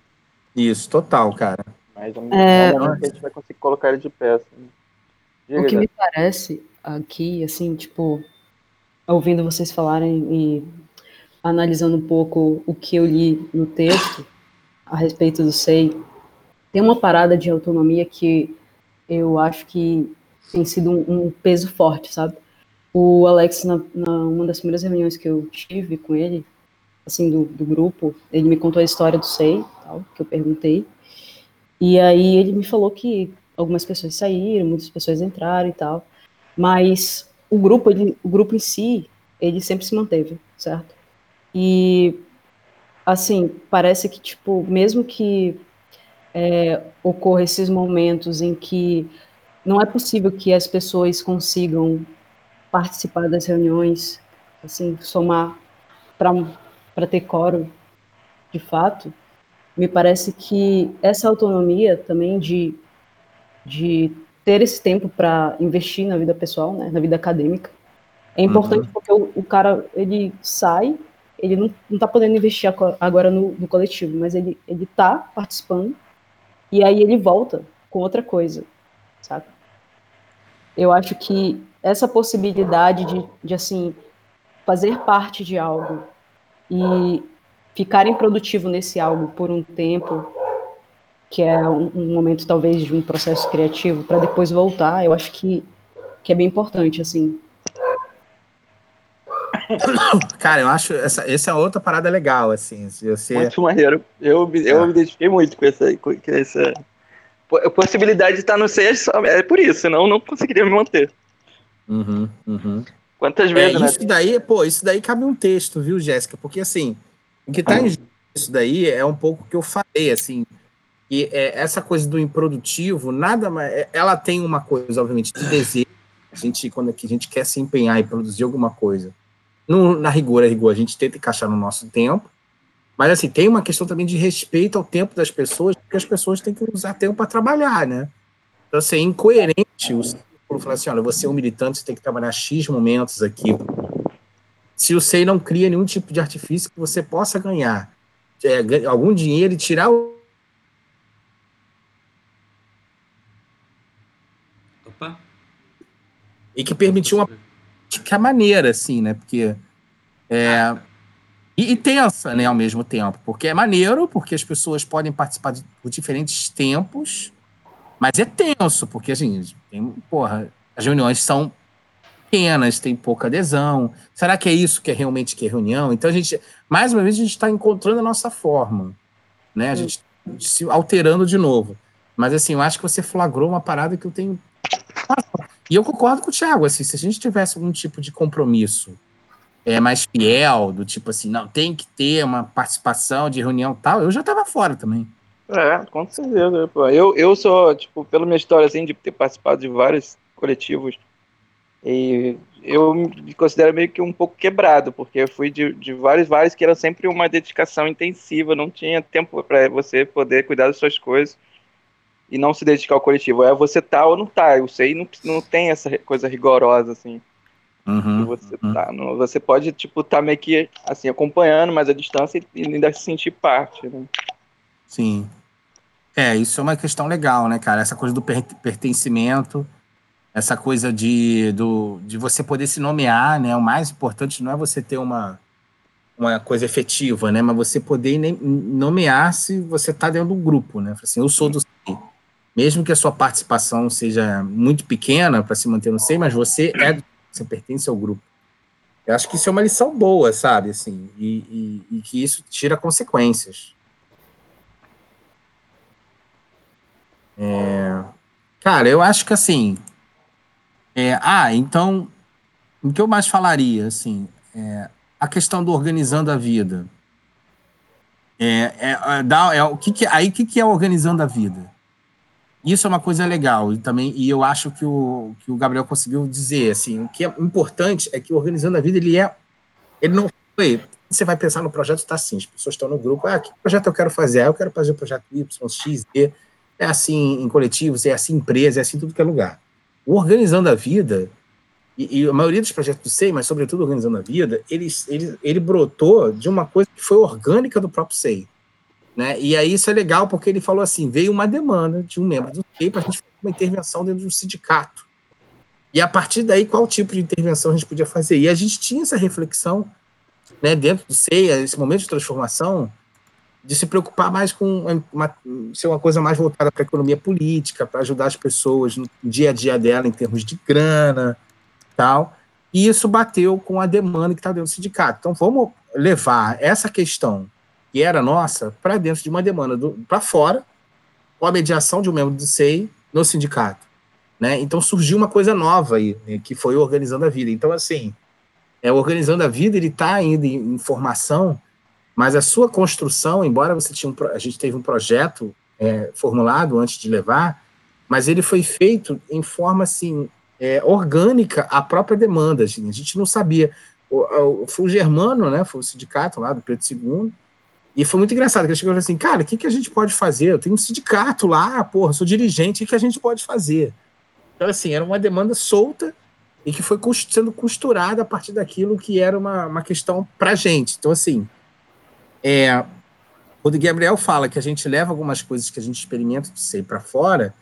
Isso, total, cara. Mas um é... momento que a gente vai conseguir colocar ele de peça. Né? Diga, o que me parece aqui, assim, tipo, ouvindo vocês falarem e analisando um pouco o que eu li no texto a respeito do SEI, tem uma parada de autonomia que eu acho que tem sido um, um peso forte, sabe? O Alex, na, na, uma das primeiras reuniões que eu tive com ele, assim, do, do grupo, ele me contou a história do SEI, tal, que eu perguntei, e aí ele me falou que algumas pessoas saíram, muitas pessoas entraram e tal, mas o grupo, ele, o grupo em si, ele sempre se manteve, certo? E, assim, parece que, tipo, mesmo que é, ocorra esses momentos em que não é possível que as pessoas consigam participar das reuniões, assim, somar para ter coro de fato, me parece que essa autonomia também de, de ter esse tempo para investir na vida pessoal, né, na vida acadêmica, é importante uhum. porque o, o, cara, ele sai, ele não, está podendo investir agora no, no coletivo, mas ele está participando, e aí ele volta com outra coisa, sabe? Eu acho que essa possibilidade de, de assim fazer parte de algo e ficar improdutivo nesse algo por um tempo, que é um, um momento talvez de um processo criativo, para depois voltar, eu acho que, que é bem importante, assim. Cara, eu acho essa, essa é outra parada legal, assim. Se você... Muito maneiro. Eu, me- eu É. me identifiquei muito com essa, com essa po- possibilidade de estar no só- é por isso, senão eu não conseguiria me manter. Uhum, uhum. Quantas É, vezes, né? isso daí, pô, isso daí cabe um texto, viu, Jéssica? Porque assim, o que tá em jogo isso daí é um pouco o que eu falei, assim, e é, essa coisa do improdutivo, nada mais, é- ela tem uma coisa, obviamente, de desejo, a gente, quando é que a gente quer se empenhar e produzir alguma coisa, no, na rigor, a rigor, a gente tenta encaixar no nosso tempo, mas assim, tem uma questão também de respeito ao tempo das pessoas, porque as pessoas têm que usar tempo para trabalhar, né? Então, assim, é incoerente o círculo falar assim, olha, você é um militante, você tem que trabalhar X momentos aqui. Se o SEI não cria nenhum tipo de artifício que você possa ganhar é, algum dinheiro e tirar o Opa. e que permitiu uma prática maneira, assim, né? Porque é, e, e tensa, né, ao mesmo tempo, porque é maneiro, porque as pessoas podem participar de, por diferentes tempos, mas é tenso, porque assim, tem, porra, as reuniões são pequenas, tem pouca adesão. Será que é isso que é realmente que é reunião? Então a gente, mais uma vez, a gente está encontrando a nossa forma, né? A gente se alterando de novo. Mas assim, eu acho que você flagrou uma parada que eu tenho e eu concordo com o Thiago, assim, se a gente tivesse algum tipo de compromisso é, mais fiel, do tipo assim, não, tem que ter uma participação de reunião tal, eu já tava fora também. É, com certeza. Pô. Eu, eu sou, tipo, pela minha história, assim, de ter participado de vários coletivos, e eu me considero meio que um pouco quebrado, porque eu fui de, de vários, vários que era sempre uma dedicação intensiva, não tinha tempo para você poder cuidar das suas coisas e não se dedicar ao coletivo. É você tá ou não tá, eu sei, não, não tem essa coisa rigorosa, assim. Uhum, você uhum. tá. No, você pode, tipo, tá meio que, assim, acompanhando, mas à distância e ainda se sentir parte, né? Sim. É, isso é uma questão legal, né, cara? Essa coisa do per- pertencimento, essa coisa de, do, de você poder se nomear, né? O mais importante não é você ter uma, uma coisa efetiva, né? Mas você poder nomear se você está dentro do grupo, né? Assim, eu sou do SEI. Mesmo que a sua participação seja muito pequena para se manter no SEI, mas você é, você pertence ao grupo. Eu acho que isso é uma lição boa, sabe? Assim, e, e- e que isso tira consequências. Cara, eu acho que assim. é, ah, então. O que eu mais falaria, assim, é, a questão do organizando a vida. É, é, é, dá- é, o que que, aí, o que, que é organizando a vida? Isso é uma coisa legal, e também, e eu acho que o, que o Gabriel conseguiu dizer, assim, o que é importante é que Organizando a Vida, ele é, ele não foi, você vai pensar no projeto, está assim, as pessoas estão no grupo, ah, que projeto eu quero fazer? Ah, eu quero fazer o projeto Y, X, Z, é assim em coletivos, é assim em empresa, é assim em tudo que é lugar. O Organizando a Vida, e, e a maioria dos projetos do SEI, mas sobretudo Organizando a Vida, ele, ele, ele brotou de uma coisa que foi orgânica do próprio SEI. Né? E aí isso é legal porque ele falou assim, veio uma demanda de um membro do SEI para a gente fazer uma intervenção dentro de um sindicato. E a partir daí, qual tipo de intervenção a gente podia fazer? E a gente tinha essa reflexão né, dentro do SEI, esse momento de transformação, de se preocupar mais com uma, ser uma coisa mais voltada para a economia política, para ajudar as pessoas no dia a dia dela em termos de grana tal. E isso bateu com a demanda que está dentro do sindicato. Então vamos levar essa questão que era nossa para dentro de uma demanda para fora, com a mediação de um membro do SEI no sindicato. Né? Então surgiu uma coisa nova aí, né, que foi Organizando a Vida. Então, assim, é, Organizando a Vida ele está ainda em, em formação, mas a sua construção, embora você tinha um, a gente teve um projeto é, formulado antes de levar, mas ele foi feito em forma assim é, orgânica à própria demanda. assim, a gente não sabia. O, o, foi o Germano, né? Foi o sindicato lá do Pedro II. E foi muito engraçado, que ele chegou e falou assim, cara, o que, que a gente pode fazer? Eu tenho um sindicato lá, porra, sou dirigente, o que, que a gente pode fazer? Então, assim, era uma demanda solta e que foi sendo costurada a partir daquilo que era uma, uma questão pra gente. Então, assim, é, quando o Gabriel fala que a gente leva algumas coisas que a gente experimenta de ser para fora,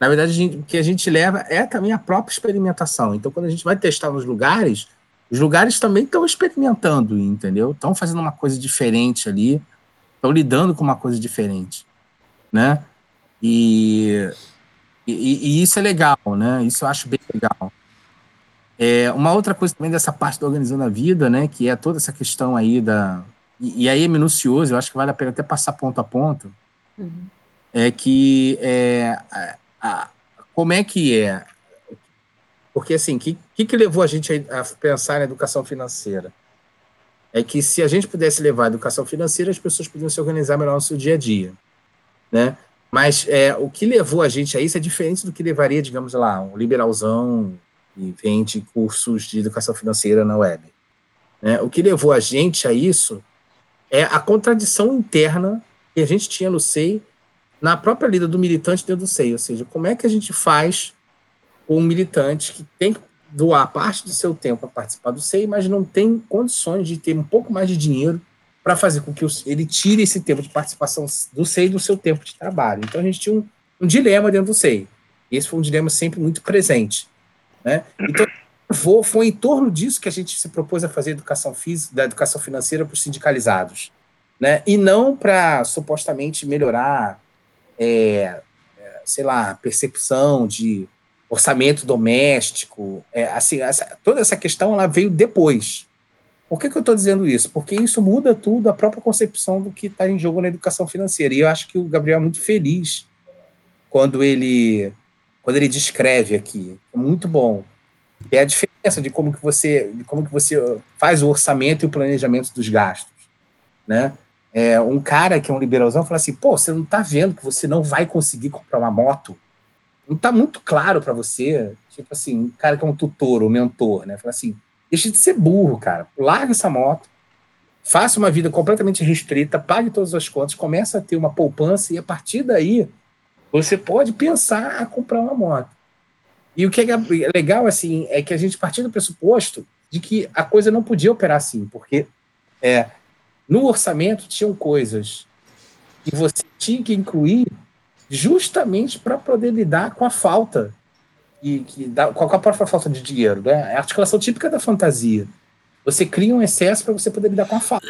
na verdade, o que a gente leva é também a própria experimentação. Então, quando a gente vai testar nos lugares, os lugares também estão experimentando, entendeu? Estão fazendo uma coisa diferente ali, estão lidando com uma coisa diferente, né? E, e, e isso é legal, né? Isso eu acho bem legal. É, uma outra coisa também dessa parte do Organizando a Vida, né, que é toda essa questão aí da. E, e aí é minucioso, eu acho que vale a pena até passar ponto a ponto, Uhum. é que é, a- a- como é que é? Porque assim, o que, que, que levou a gente a, a pensar na educação financeira? É que se a gente pudesse levar a educação financeira, as pessoas podiam se organizar melhor no seu dia a dia, né? Mas é, o que levou a gente a isso é diferente do que levaria, digamos lá, um liberalzão e vende cursos de educação financeira na web. né? O que levou a gente a isso é a contradição interna que a gente tinha no SEI, na própria lida do militante dentro do SEI. Ou seja, como é que a gente faz um militante que tem que doar parte do seu tempo para participar do SEI, mas não tem condições de ter um pouco mais de dinheiro para fazer com que ele tire esse tempo de participação do SEI do seu tempo de trabalho. Então a gente tinha um, um dilema dentro do SEI. Esse foi um dilema sempre muito presente. Né? Então, foi, em torno disso que a gente se propôs a fazer a educação física, da educação financeira para os sindicalizados. Né? E não para supostamente melhorar, é, é, sei lá, percepção de orçamento doméstico. É, assim, essa- toda essa questão ela veio depois. Por que, que eu estou dizendo isso? Porque isso muda tudo, a própria concepção do que está em jogo na educação financeira. E eu acho que o Gabriel é muito feliz quando ele quando ele descreve aqui. É muito bom. É a diferença de como que você como que você faz o orçamento e o planejamento dos gastos, né? É, um cara que é um liberalzão fala assim, pô, você não está vendo que você não vai conseguir comprar uma moto? Não está muito claro para você? Tipo assim, um cara que é um tutor ou mentor, né? Fala assim, deixa de ser burro, cara. Larga essa moto, faça uma vida completamente restrita, pague todas as contas, começa a ter uma poupança e a partir daí você pode pensar a comprar uma moto. E o que é legal, assim, é que a gente partiu do pressuposto de que a coisa não podia operar assim, porque é, no orçamento tinham coisas que você tinha que incluir justamente para poder lidar com a falta e que dá, com a própria falta de dinheiro, né? É a articulação típica da fantasia. Você cria um excesso para você poder lidar com a falta.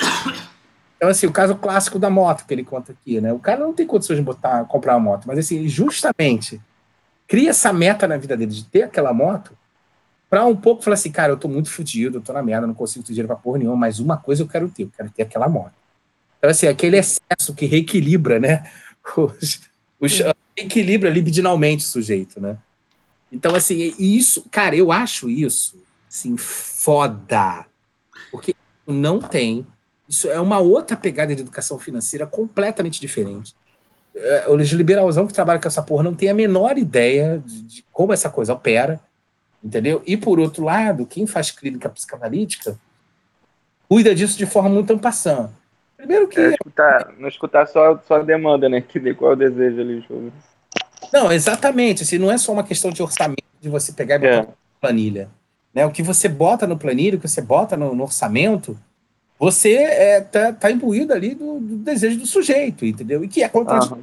Então, assim, o caso clássico da moto que ele conta aqui, né? O cara não tem condições de botar, comprar uma moto, mas assim, justamente cria essa meta na vida dele de ter aquela moto para um pouco falar assim, cara, eu tô muito fodido, eu tô na merda, não consigo ter dinheiro pra porra nenhuma, mas uma coisa eu quero ter, eu quero ter aquela moto. Então, assim, aquele excesso que reequilibra, né? Os, os, equilibra libidinalmente o sujeito, né? Então, assim, isso, cara, eu acho isso, assim, foda. Porque não tem. Isso é uma outra pegada de educação financeira completamente diferente. É, Os liberalzão que trabalham com essa porra não tem a menor ideia de, de como essa coisa opera, entendeu? E, por outro lado, quem faz clínica psicanalítica cuida disso de forma muito ampassã. Primeiro que. É, escutar, não escutar só, só a demanda, né? Que qual é o desejo ali, jogo. Não, exatamente. Assim, não é só uma questão de orçamento, de você pegar e botar É. na planilha. Né? O que você bota no planilha, o que você bota no, no orçamento, você é, tá, tá imbuído ali do, do desejo do sujeito, entendeu? E que é contra Aham,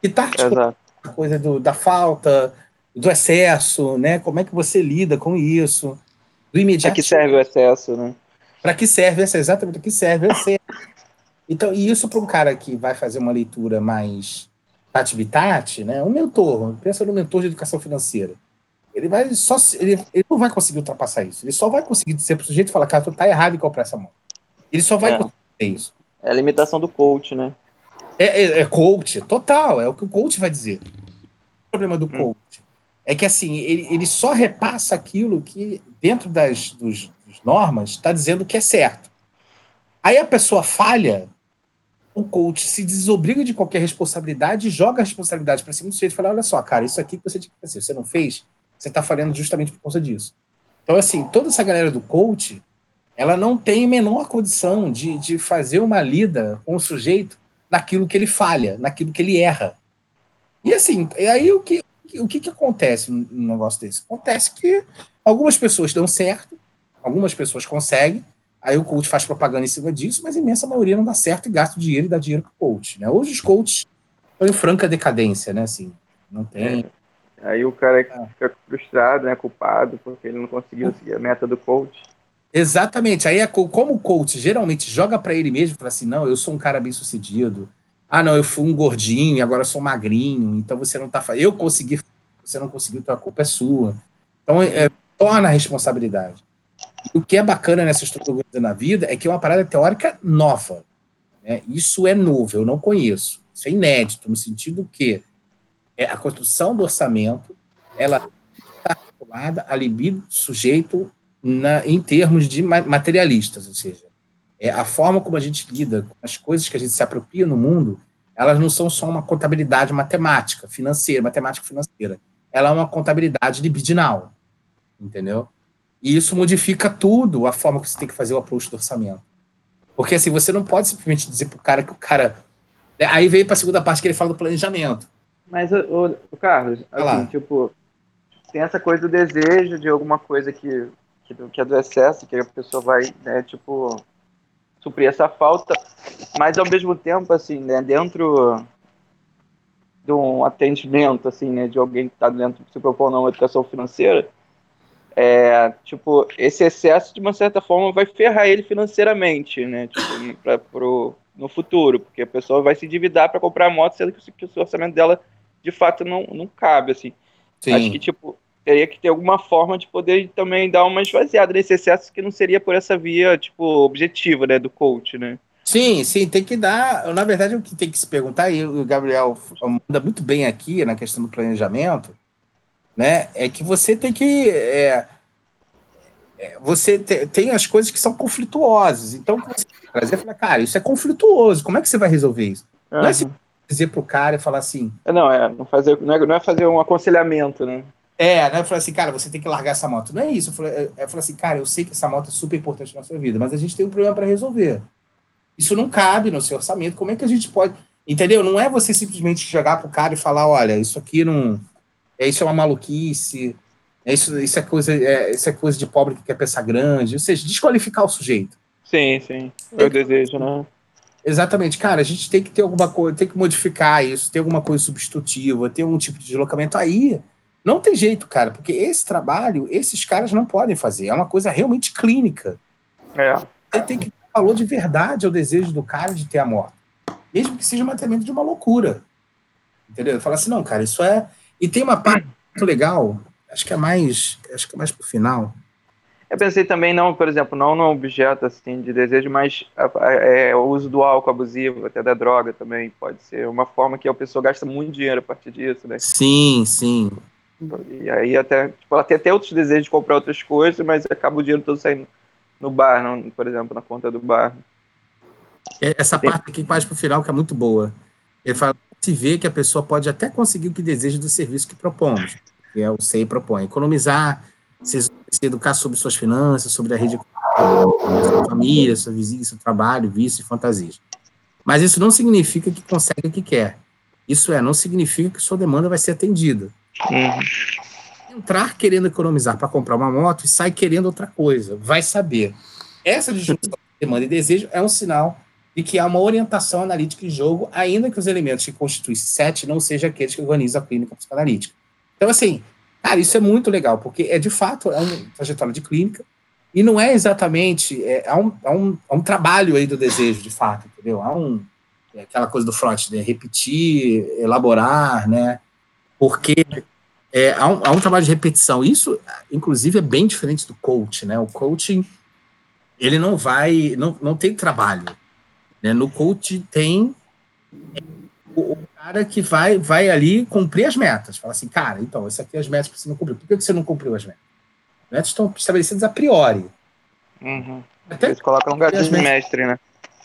que tá articulado a coisa do, da falta, do excesso, né? Como é que você lida com isso? Do imediato. que serve o excesso, né? Para que serve essa? Exatamente, para que serve essa? Então, e isso para um cara que vai fazer uma leitura mais tati-bitati, né? Um mentor, pensa no mentor de educação financeira. Ele vai só ele, ele não vai conseguir ultrapassar isso. Ele só vai conseguir dizer para o sujeito falar, cara, tu tá errado em comprar essa mão. Ele só vai É. isso. É a limitação do coach, né? É, é, é coach, total, é o que o coach vai dizer. O problema do coach é que assim, ele, ele só repassa aquilo que, dentro das dos, dos normas, está dizendo que é certo. Aí a pessoa falha, o coach se desobriga de qualquer responsabilidade e joga a responsabilidade para cima do sujeito e fala: olha só, cara, isso aqui que você tinha que fazer, você não fez, você está falhando justamente por causa disso. Então, assim, toda essa galera do coach, ela não tem a menor condição de, de fazer uma lida com o sujeito naquilo que ele falha, naquilo que ele erra. E assim, e aí o que, o que, que acontece num num negócio desse? Acontece que algumas pessoas dão certo, algumas pessoas conseguem, aí o coach faz propaganda em cima disso, mas a imensa maioria não dá certo e gasta o dinheiro e dá dinheiro pro coach. Né? Hoje os coaches estão em franca decadência, né? Assim, não tem. Aí o cara Ah. fica frustrado, né? Culpado, porque ele não conseguiu seguir a meta do coach. Exatamente. Aí, é co- como o coach geralmente joga para ele mesmo, fala assim: não, eu sou um cara bem sucedido. Ah, não, eu fui um gordinho e agora sou magrinho, então você não tá. Eu consegui, você não conseguiu, então a culpa é sua. Então, é, torna a responsabilidade. O que é bacana nessa estrutura na vida é que é uma parada teórica nova. Né? Isso é novo, eu não conheço. Isso é inédito, no sentido que é a construção do orçamento ela está vinculada a libido do sujeito na, em termos de materialistas, ou seja, é a forma como a gente lida com as coisas que a gente se apropria no mundo, elas não são só uma contabilidade matemática, financeira, matemática financeira. Ela é uma contabilidade libidinal, entendeu? E isso modifica tudo, a forma que você tem que fazer o approach do orçamento. Porque assim, você não pode simplesmente dizer para o cara que o cara. Né, aí veio para a segunda parte que ele fala do planejamento. Mas, o, o Carlos, assim, tipo, tem essa coisa do desejo de alguma coisa que, que, que é do excesso, que a pessoa vai, né, tipo, suprir essa falta, mas ao mesmo tempo, assim, né, dentro de um atendimento, assim, né, de alguém que está dentro, se propondo uma educação financeira, é, tipo, esse excesso, de uma certa forma, vai ferrar ele financeiramente, né, tipo, pra, pro, no futuro, porque a pessoa vai se endividar para comprar a moto, sendo que, que o orçamento dela, de fato, não, não cabe, assim. Sim. Acho que, tipo, teria que ter alguma forma de poder também dar uma esvaziada nesse excesso que não seria por essa via, tipo, objetiva, né, do coach, né? Sim, sim, tem que dar. Na verdade, o que tem que se perguntar, e o Gabriel manda muito bem aqui na questão do planejamento, né? É que você tem que. É, é você te, tem as coisas que são conflituosas. Então, você trazer falar, cara, isso é conflituoso, como é que você vai resolver isso? Uhum. Não é se dizer pro cara e falar assim. É, não, é, não, fazer, não, é, não é fazer um aconselhamento, né? É, né? Eu falei assim, cara, você tem que largar essa moto. Não é isso. Eu falei, eu falei assim, cara, eu sei que essa moto é super importante na sua vida, mas a gente tem um problema para resolver. Isso não cabe no seu orçamento. Como é que a gente pode. Entendeu? Não é você simplesmente chegar pro cara e falar, olha, isso aqui não. É, isso é uma maluquice. É isso, isso, é coisa, é, isso é coisa de pobre que quer pensar grande. Ou seja, desqualificar o sujeito. Sim, sim. É o desejo, né? Exatamente, cara, a gente tem que ter alguma coisa, tem que modificar isso, ter alguma coisa substitutiva, ter um tipo de deslocamento. Aí não tem jeito, cara, porque esse trabalho, esses caras não podem fazer. É uma coisa realmente clínica. É. Você tem que dar valor de verdade ao desejo do cara de ter a moto. Mesmo que seja um matamento de uma loucura. Entendeu? Fala assim, não, cara, isso é. E tem uma parte muito legal, acho que é mais. Acho que é mais pro final. Eu pensei também, não, por exemplo, não no objeto assim de desejo, mas é, é, o uso do álcool abusivo, até da droga também pode ser uma forma que a pessoa gasta muito dinheiro a partir disso, né? Sim, sim. E aí até, tipo, ela tem até outros desejos de comprar outras coisas, mas acaba o dinheiro todo saindo no bar, não, por exemplo, na conta do bar. Essa parte aqui quase para o final que é muito boa. Ele fala, se vê que a pessoa pode até conseguir o que deseja do serviço que propomos, que é o SEI propõe. Economizar, se, se educar sobre suas finanças, sobre a rede sua família, sua vizinha, seu trabalho, vício e fantasias. Mas isso não significa que consegue o que quer. Isso é, não significa que sua demanda vai ser atendida. Uhum. Entrar querendo economizar para comprar uma moto e sai querendo outra coisa. Vai saber. Essa disjunção de demanda e desejo é um sinal de que há uma orientação analítica em jogo, ainda que os elementos que constituem esse set não sejam aqueles que organizam a clínica psicanalítica. Então, assim, cara, isso é muito legal, porque é de fato é uma trajetória de clínica, e não é exatamente. É, há, um, há, um, há um trabalho aí do desejo, de fato, entendeu? Há um. É aquela coisa do Freud, né? Repetir, elaborar, né? Porque é, há, um, há um trabalho de repetição. Isso, inclusive, é bem diferente do coaching, né? O coaching, ele não vai, não, não tem trabalho. Né? No coaching tem o, o, cara que vai, vai ali cumprir as metas. Fala assim, cara, então, essas aqui é as metas que você não cumpriu. Por que você não cumpriu as metas? As metas estão estabelecidas a priori. Uhum. Até Eles colocam um gatinho de mestre, né?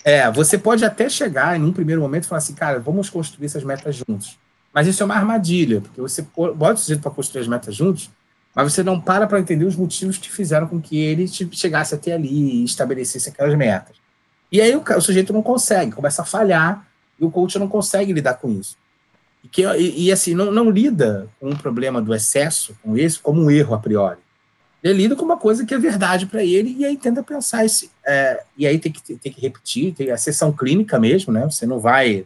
É, você pode até chegar em um primeiro momento e falar assim, cara, vamos construir essas metas juntos. Mas isso é uma armadilha, porque você bota o sujeito para construir as metas juntos, mas você não para para entender os motivos que fizeram com que ele chegasse até ali e estabelecesse aquelas metas. E aí o, o sujeito não consegue, começa a falhar, e o coach não consegue lidar com isso. E, que, e, e assim, não, não lida com o problema do excesso, com isso, como um erro a priori. Ele lida com uma coisa que é verdade para ele e aí tenta pensar esse. É, e aí tem que, tem que repetir, tem a sessão clínica mesmo, né? Você não vai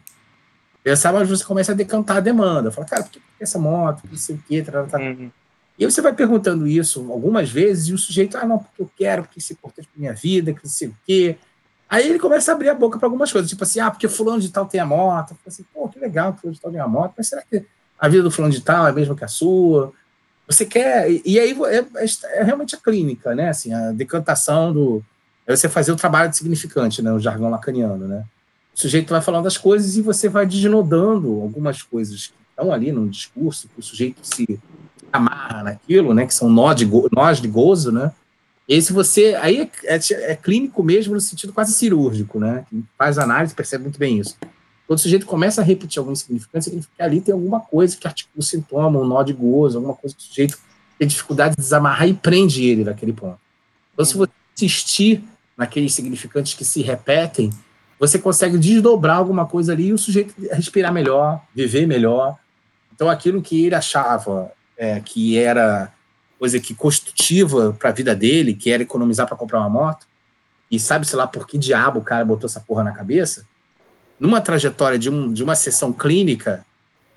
Pensar, mas você começa a decantar a demanda. Fala, cara, por que essa moto? Não sei o quê. Tá, tá. Uhum. E aí você vai perguntando isso algumas vezes e o sujeito, ah, não, porque eu quero, porque isso é importante para minha vida, que não sei o quê. Aí ele começa a abrir a boca para algumas coisas, tipo assim, ah, porque fulano de tal tem a moto. Eu assim, pô, que legal, fulano de tal tem a moto, mas será que a vida do fulano de tal é a mesma que a sua? Você quer. E aí é, é, é, realmente a clínica, né? Assim, a decantação do. É você fazer o trabalho de significante, né? O jargão lacaniano, né? O sujeito vai falando das coisas e você vai desnudando algumas coisas que estão ali no discurso, que o sujeito se amarra naquilo, né? Que são nós de, nós de gozo, né? E aí, se você. Aí é, é, é, clínico mesmo no sentido quase cirúrgico, né? Quem faz análise percebe muito bem isso. Quando o sujeito começa a repetir algum significante, significa que ali tem alguma coisa que articula o sintoma, um nó de gozo, alguma coisa que o sujeito tem dificuldade de desamarrar e prende ele naquele ponto. Então, se você insistir naqueles significantes que se repetem, você consegue desdobrar alguma coisa ali e o sujeito respirar melhor, viver melhor. Então, aquilo que ele achava é, que era coisa que construtiva para a vida dele, que era economizar para comprar uma moto, e sabe-se lá por que diabo o cara botou essa porra na cabeça, numa trajetória de, um, de uma sessão clínica,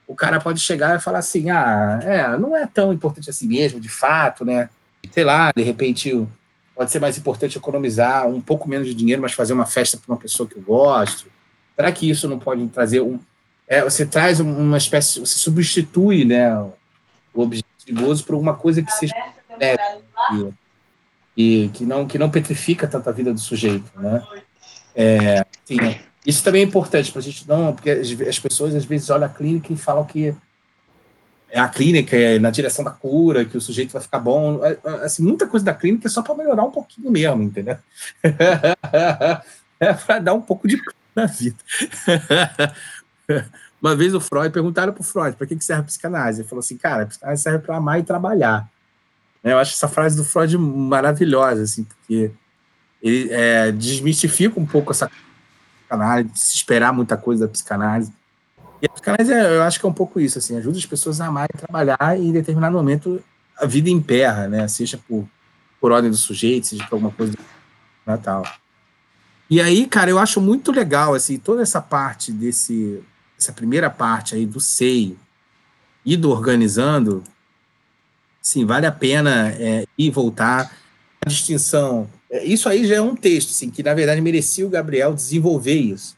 o cara pode chegar e falar assim, ah, é, não é tão importante assim mesmo, de fato, né? Sei lá, de repente pode ser mais importante economizar um pouco menos de dinheiro, mas fazer uma festa para uma pessoa que eu gosto. Será que isso não pode trazer um... É, você traz uma espécie, você substitui, né, o objetivo por alguma coisa que seja é, e, que não que não petrifica tanto a vida do sujeito, né? É, sim, isso também é importante para a gente não, porque as, pessoas às vezes olham a clínica e falam que a clínica é na direção da cura, que o sujeito vai ficar bom. É, é, assim, muita coisa da clínica é só para melhorar um pouquinho mesmo, entendeu? é para dar um pouco de na vida. Uma vez o Freud, perguntaram para o Freud, para que, serve a psicanálise? Ele falou assim, cara, a psicanálise serve para amar e trabalhar. Eu acho essa frase do Freud maravilhosa, assim, porque ele é, desmistifica um pouco essa psicanálise, se esperar muita coisa da psicanálise. E a psicanálise, eu acho que é um pouco isso, assim, ajuda as pessoas a amar e trabalhar e em determinado momento a vida emperra, né? Seja por, por ordem do sujeito, seja por alguma coisa natal. E aí, cara, eu acho muito legal, assim, toda essa parte desse essa primeira parte aí do SEI e do organizando, sim, vale a pena é, ir voltar. A distinção, é, isso aí já é um texto, assim, que na verdade merecia o Gabriel desenvolver isso.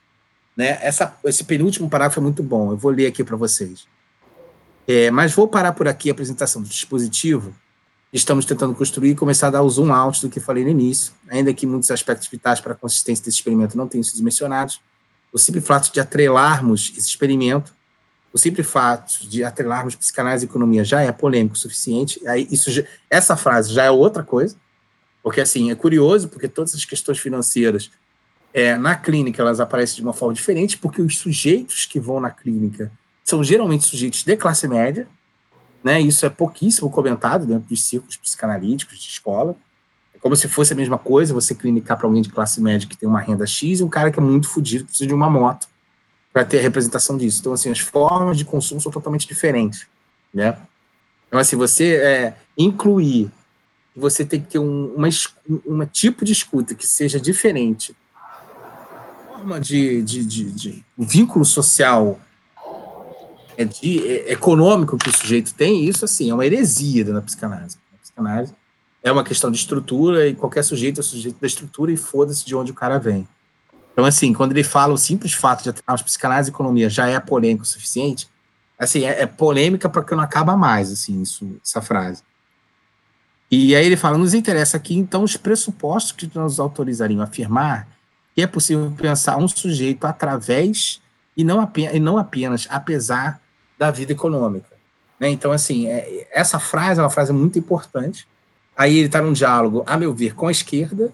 Né? Essa, esse penúltimo parágrafo é muito bom, eu vou ler aqui para vocês. É, mas vou parar por aqui a apresentação do dispositivo. Estamos tentando construir e começar a dar o zoom out do que falei no início, ainda que muitos aspectos vitais para a consistência desse experimento não tenham sido mencionados o simples fato de atrelarmos esse experimento, o simples fato de atrelarmos psicanálise e economia já é polêmico o suficiente. Aí isso, essa frase já é outra coisa, porque assim é curioso, porque todas as questões financeiras é, na clínica elas aparecem de uma forma diferente, porque os sujeitos que vão na clínica são geralmente sujeitos de classe média, né? Isso é pouquíssimo comentado dentro dos círculos psicanalíticos de escola. É como se fosse a mesma coisa você clinicar para alguém de classe média que tem uma renda X e um cara que é muito fodido, precisa de uma moto para ter a representação disso. Então, assim, as formas de consumo são totalmente diferentes, né? Então, assim, você é, incluir, você tem que ter um uma, uma tipo de escuta que seja diferente, forma de, de, de, de vínculo social é de, é, econômico que o sujeito tem, isso, assim, é uma heresia na psicanálise. Na psicanálise, é uma questão de estrutura e qualquer sujeito é sujeito da estrutura e foda-se de onde o cara vem. Então, assim, quando ele fala o simples fato de atuar psicanálise e economia já é polêmico o suficiente, assim, é, é polêmica porque não acaba mais, assim, isso, essa frase. E aí ele fala, nos interessa aqui, então, os pressupostos que nos autorizariam a afirmar que é possível pensar um sujeito através e não, apenas, e não apenas apesar da vida econômica. Né? Então, assim, é, essa frase é uma frase muito importante, Aí ele está num diálogo, a meu ver, com a esquerda,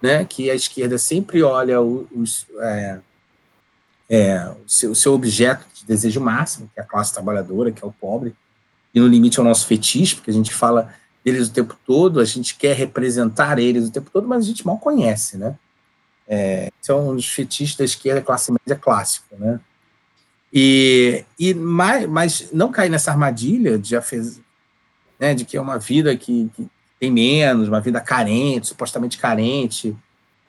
né, que a esquerda sempre olha os, é, é, o, seu, o, seu, objeto de desejo máximo, que é a classe trabalhadora, que é o pobre, e no limite é o nosso fetiche, porque a gente fala deles o tempo todo, a gente quer representar eles o tempo todo, mas a gente mal conhece, né? É, são os fetiches da esquerda, classe média clássico, né? E, e mas, mas não cair nessa armadilha de, né, de que é uma vida que, que tem menos, uma vida carente, supostamente carente,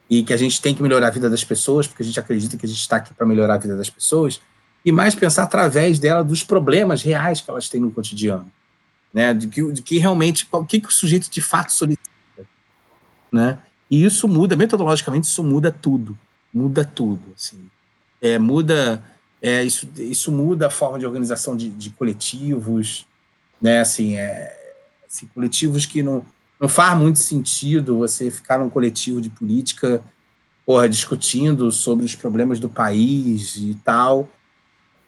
e que a gente tem que melhorar a vida das pessoas, porque a gente acredita que a gente está aqui para melhorar a vida das pessoas, e mais pensar através dela dos problemas reais que elas têm no cotidiano, né? De que, de que realmente, o que, que o sujeito de fato solicita, né? E isso muda, metodologicamente, isso muda tudo, muda tudo, assim. É, muda, é, isso, isso muda a forma de organização de, de coletivos, né? Assim, é, Assim, coletivos que não, não faz muito sentido você ficar num coletivo de política porra, discutindo sobre os problemas do país e tal,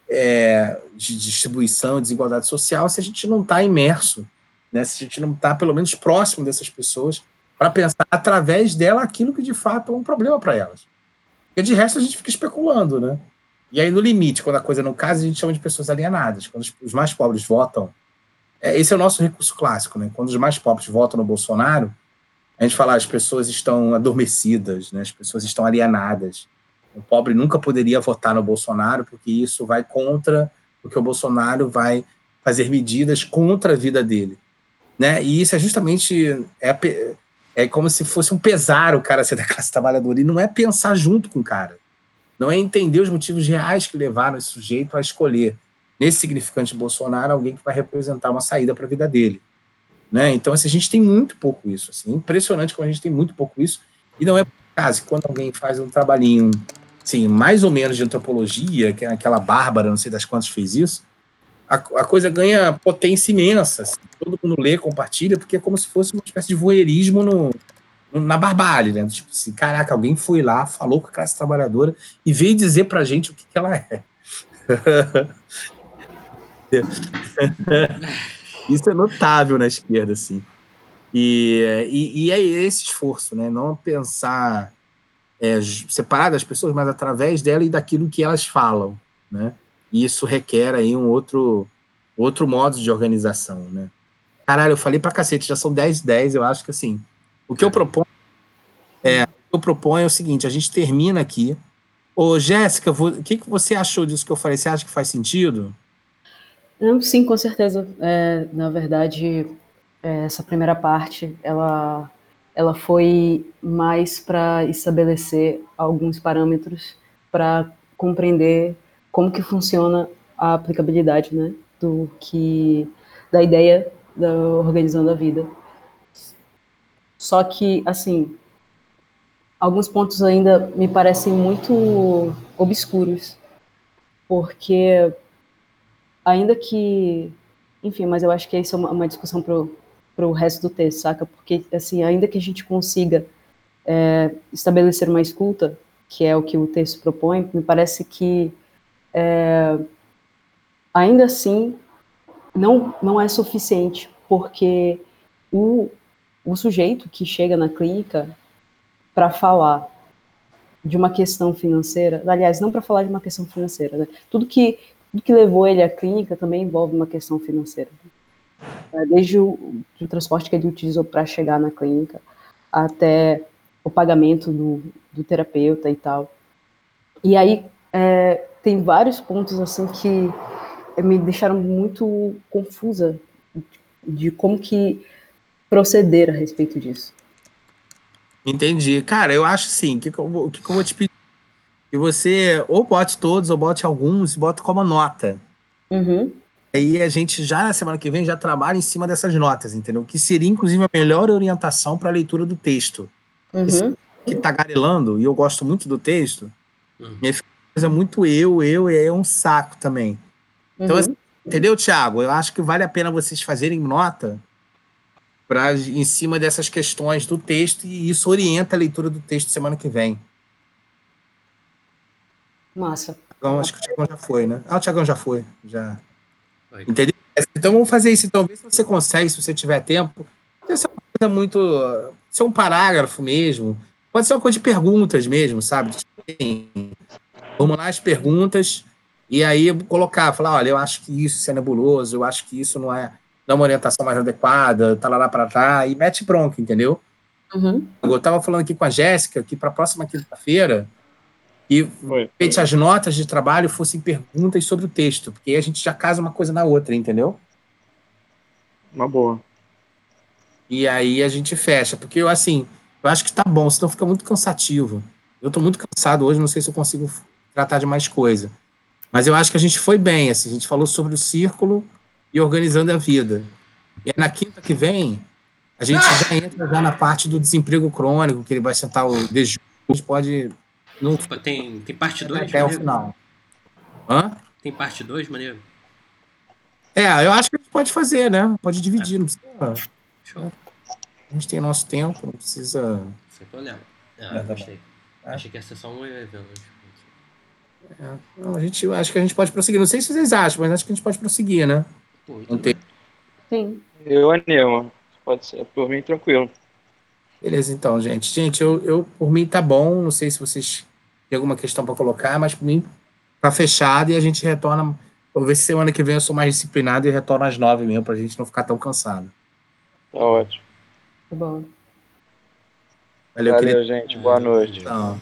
é, de distribuição, desigualdade social, se a gente não está imerso, né, se a gente não está pelo menos próximo dessas pessoas para pensar através dela aquilo que de fato é um problema para elas. Porque de resto a gente fica especulando, né? E aí, no limite, quando a coisa não casa, a gente chama de pessoas alienadas. Quando os mais pobres votam, é, esse é o nosso recurso clássico, né? Quando os mais pobres votam no Bolsonaro, a gente fala as pessoas estão adormecidas, né? as pessoas estão alienadas. O pobre nunca poderia votar no Bolsonaro, porque isso vai contra o que o Bolsonaro vai fazer medidas contra a vida dele. Né? E isso é justamente é, é como se fosse um pesar o cara ser da classe trabalhadora. E não é pensar junto com o cara. Não é entender os motivos reais que levaram esse sujeito a escolher, nesse significante Bolsonaro, alguém que vai representar uma saída para a vida dele. Né? Então, assim, a gente tem muito pouco isso. Assim, impressionante como a gente tem muito pouco isso. E não é por acaso quando alguém faz um trabalhinho, assim, mais ou menos de antropologia, que é aquela Bárbara, não sei das quantas fez isso, a, a coisa ganha potência imensa. Assim. Todo mundo lê, compartilha, porque é como se fosse uma espécie de voyeurismo no, no, na barbárie, né? Tipo assim, caraca, alguém foi lá, falou com a classe trabalhadora e veio dizer pra gente o que, que ela é. Isso é notável na esquerda, assim. E, e, e é esse esforço, né? Não pensar é, separar das pessoas, mas através dela e daquilo que elas falam, né? E isso requer aí um outro, outro modo de organização, né? Caralho, eu falei pra cacete, já são 10 10, eu acho que assim, o que eu proponho é, o que eu proponho é o seguinte, a gente termina aqui. Ô, Jéssica, o que, que você achou disso que eu falei? Você acha que faz sentido? Não, sim, com certeza. É, na verdade, é, essa primeira parte, ela, ela foi mais para estabelecer alguns parâmetros para compreender como que funciona a aplicabilidade, né, do que da ideia da organizando a vida. Só que, assim, alguns pontos ainda me parecem muito obscuros, porque ainda que, enfim, mas eu acho que isso é uma, uma discussão para o resto do texto, saca? Porque, assim, ainda que a gente consiga é, estabelecer uma escuta, que é o que o texto propõe, me parece que é, ainda assim não, não é suficiente, porque o, o sujeito que chega na clínica para falar de uma questão financeira, aliás, não para falar de uma questão financeira, né? tudo que tudo que levou ele à clínica também envolve uma questão financeira. É, desde o, o transporte que ele utilizou para chegar na clínica até o pagamento do, do terapeuta e tal. E aí é, tem vários pontos assim que me deixaram muito confusa de como que proceder a respeito disso. Entendi. Cara, eu acho sim, o que, que, eu, que, que eu vou te pedir? Que você ou bote todos, ou bote alguns, bota como nota. Uhum. Aí a gente já na semana que vem já trabalha em cima dessas notas, entendeu? Que seria, inclusive, a melhor orientação para a leitura do texto. Uhum. Que tá garelando, e eu gosto muito do texto, uhum. fica coisa muito eu, eu, e aí é um saco também. Então, uhum. assim, entendeu, Thiago? Eu acho que vale a pena vocês fazerem nota pra, em cima dessas questões do texto, e isso orienta a leitura do texto semana que vem. Massa. Então, acho que o Thiagão já foi, né? Ah, o Thiagão já foi. Já. Entendeu? Então vamos fazer isso. Então, vê se você consegue, se você tiver tempo. Pode ser uma coisa muito. Ser um parágrafo mesmo. Pode ser uma coisa de perguntas mesmo, sabe? Vamos lá as perguntas e aí colocar, falar, olha, eu acho que isso é nebuloso, eu acho que isso não é dá uma orientação mais adequada, tá lá para cá e mete bronca, entendeu? Uhum. Eu estava falando aqui com a Jéssica que para a próxima quinta-feira e feite as notas de trabalho fossem perguntas sobre o texto, porque aí a gente já casa uma coisa na outra, entendeu? Uma boa. E aí a gente fecha, porque eu assim, eu acho que tá bom, senão fica muito cansativo. Eu tô muito cansado hoje, não sei se eu consigo tratar de mais coisa. Mas eu acho que a gente foi bem, assim, a gente falou sobre o círculo e organizando a vida. E na quinta que vem, a gente já entra já na parte do desemprego crônico, que ele vai sentar o desjuro, a gente pode não... Tem, tem parte 2? Até o final. Hã? Tem parte 2, maneiro? É, eu acho que pode fazer, né? Pode dividir, não precisa. Show. A gente tem nosso tempo, não precisa. Sem problema. Ah, É, tá gostei. É. Achei que ia ser só um evento. É, não, a gente, acho que a gente pode prosseguir. Não sei se vocês acham, mas acho que a gente pode prosseguir, né? Não tudo tem-. Sim. Eu animo. Pode ser. Por mim, tranquilo. Beleza, então, gente. Gente, eu, eu por mim tá bom. Não sei se vocês têm alguma questão para colocar, mas por mim tá fechado e a gente retorna. Vou ver se semana que vem eu sou mais disciplinado e retorno às nove mesmo, pra gente não ficar tão cansado. Tá ótimo. Tá bom. Valeu, Valeu, querido. gente. Boa noite. Então.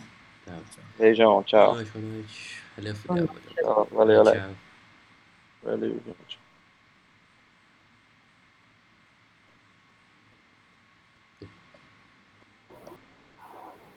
Beijão. Boa Tchau. noite, boa noite. Valeu, Fidel. Tchau. Valeu, Alex. Valeu, gente.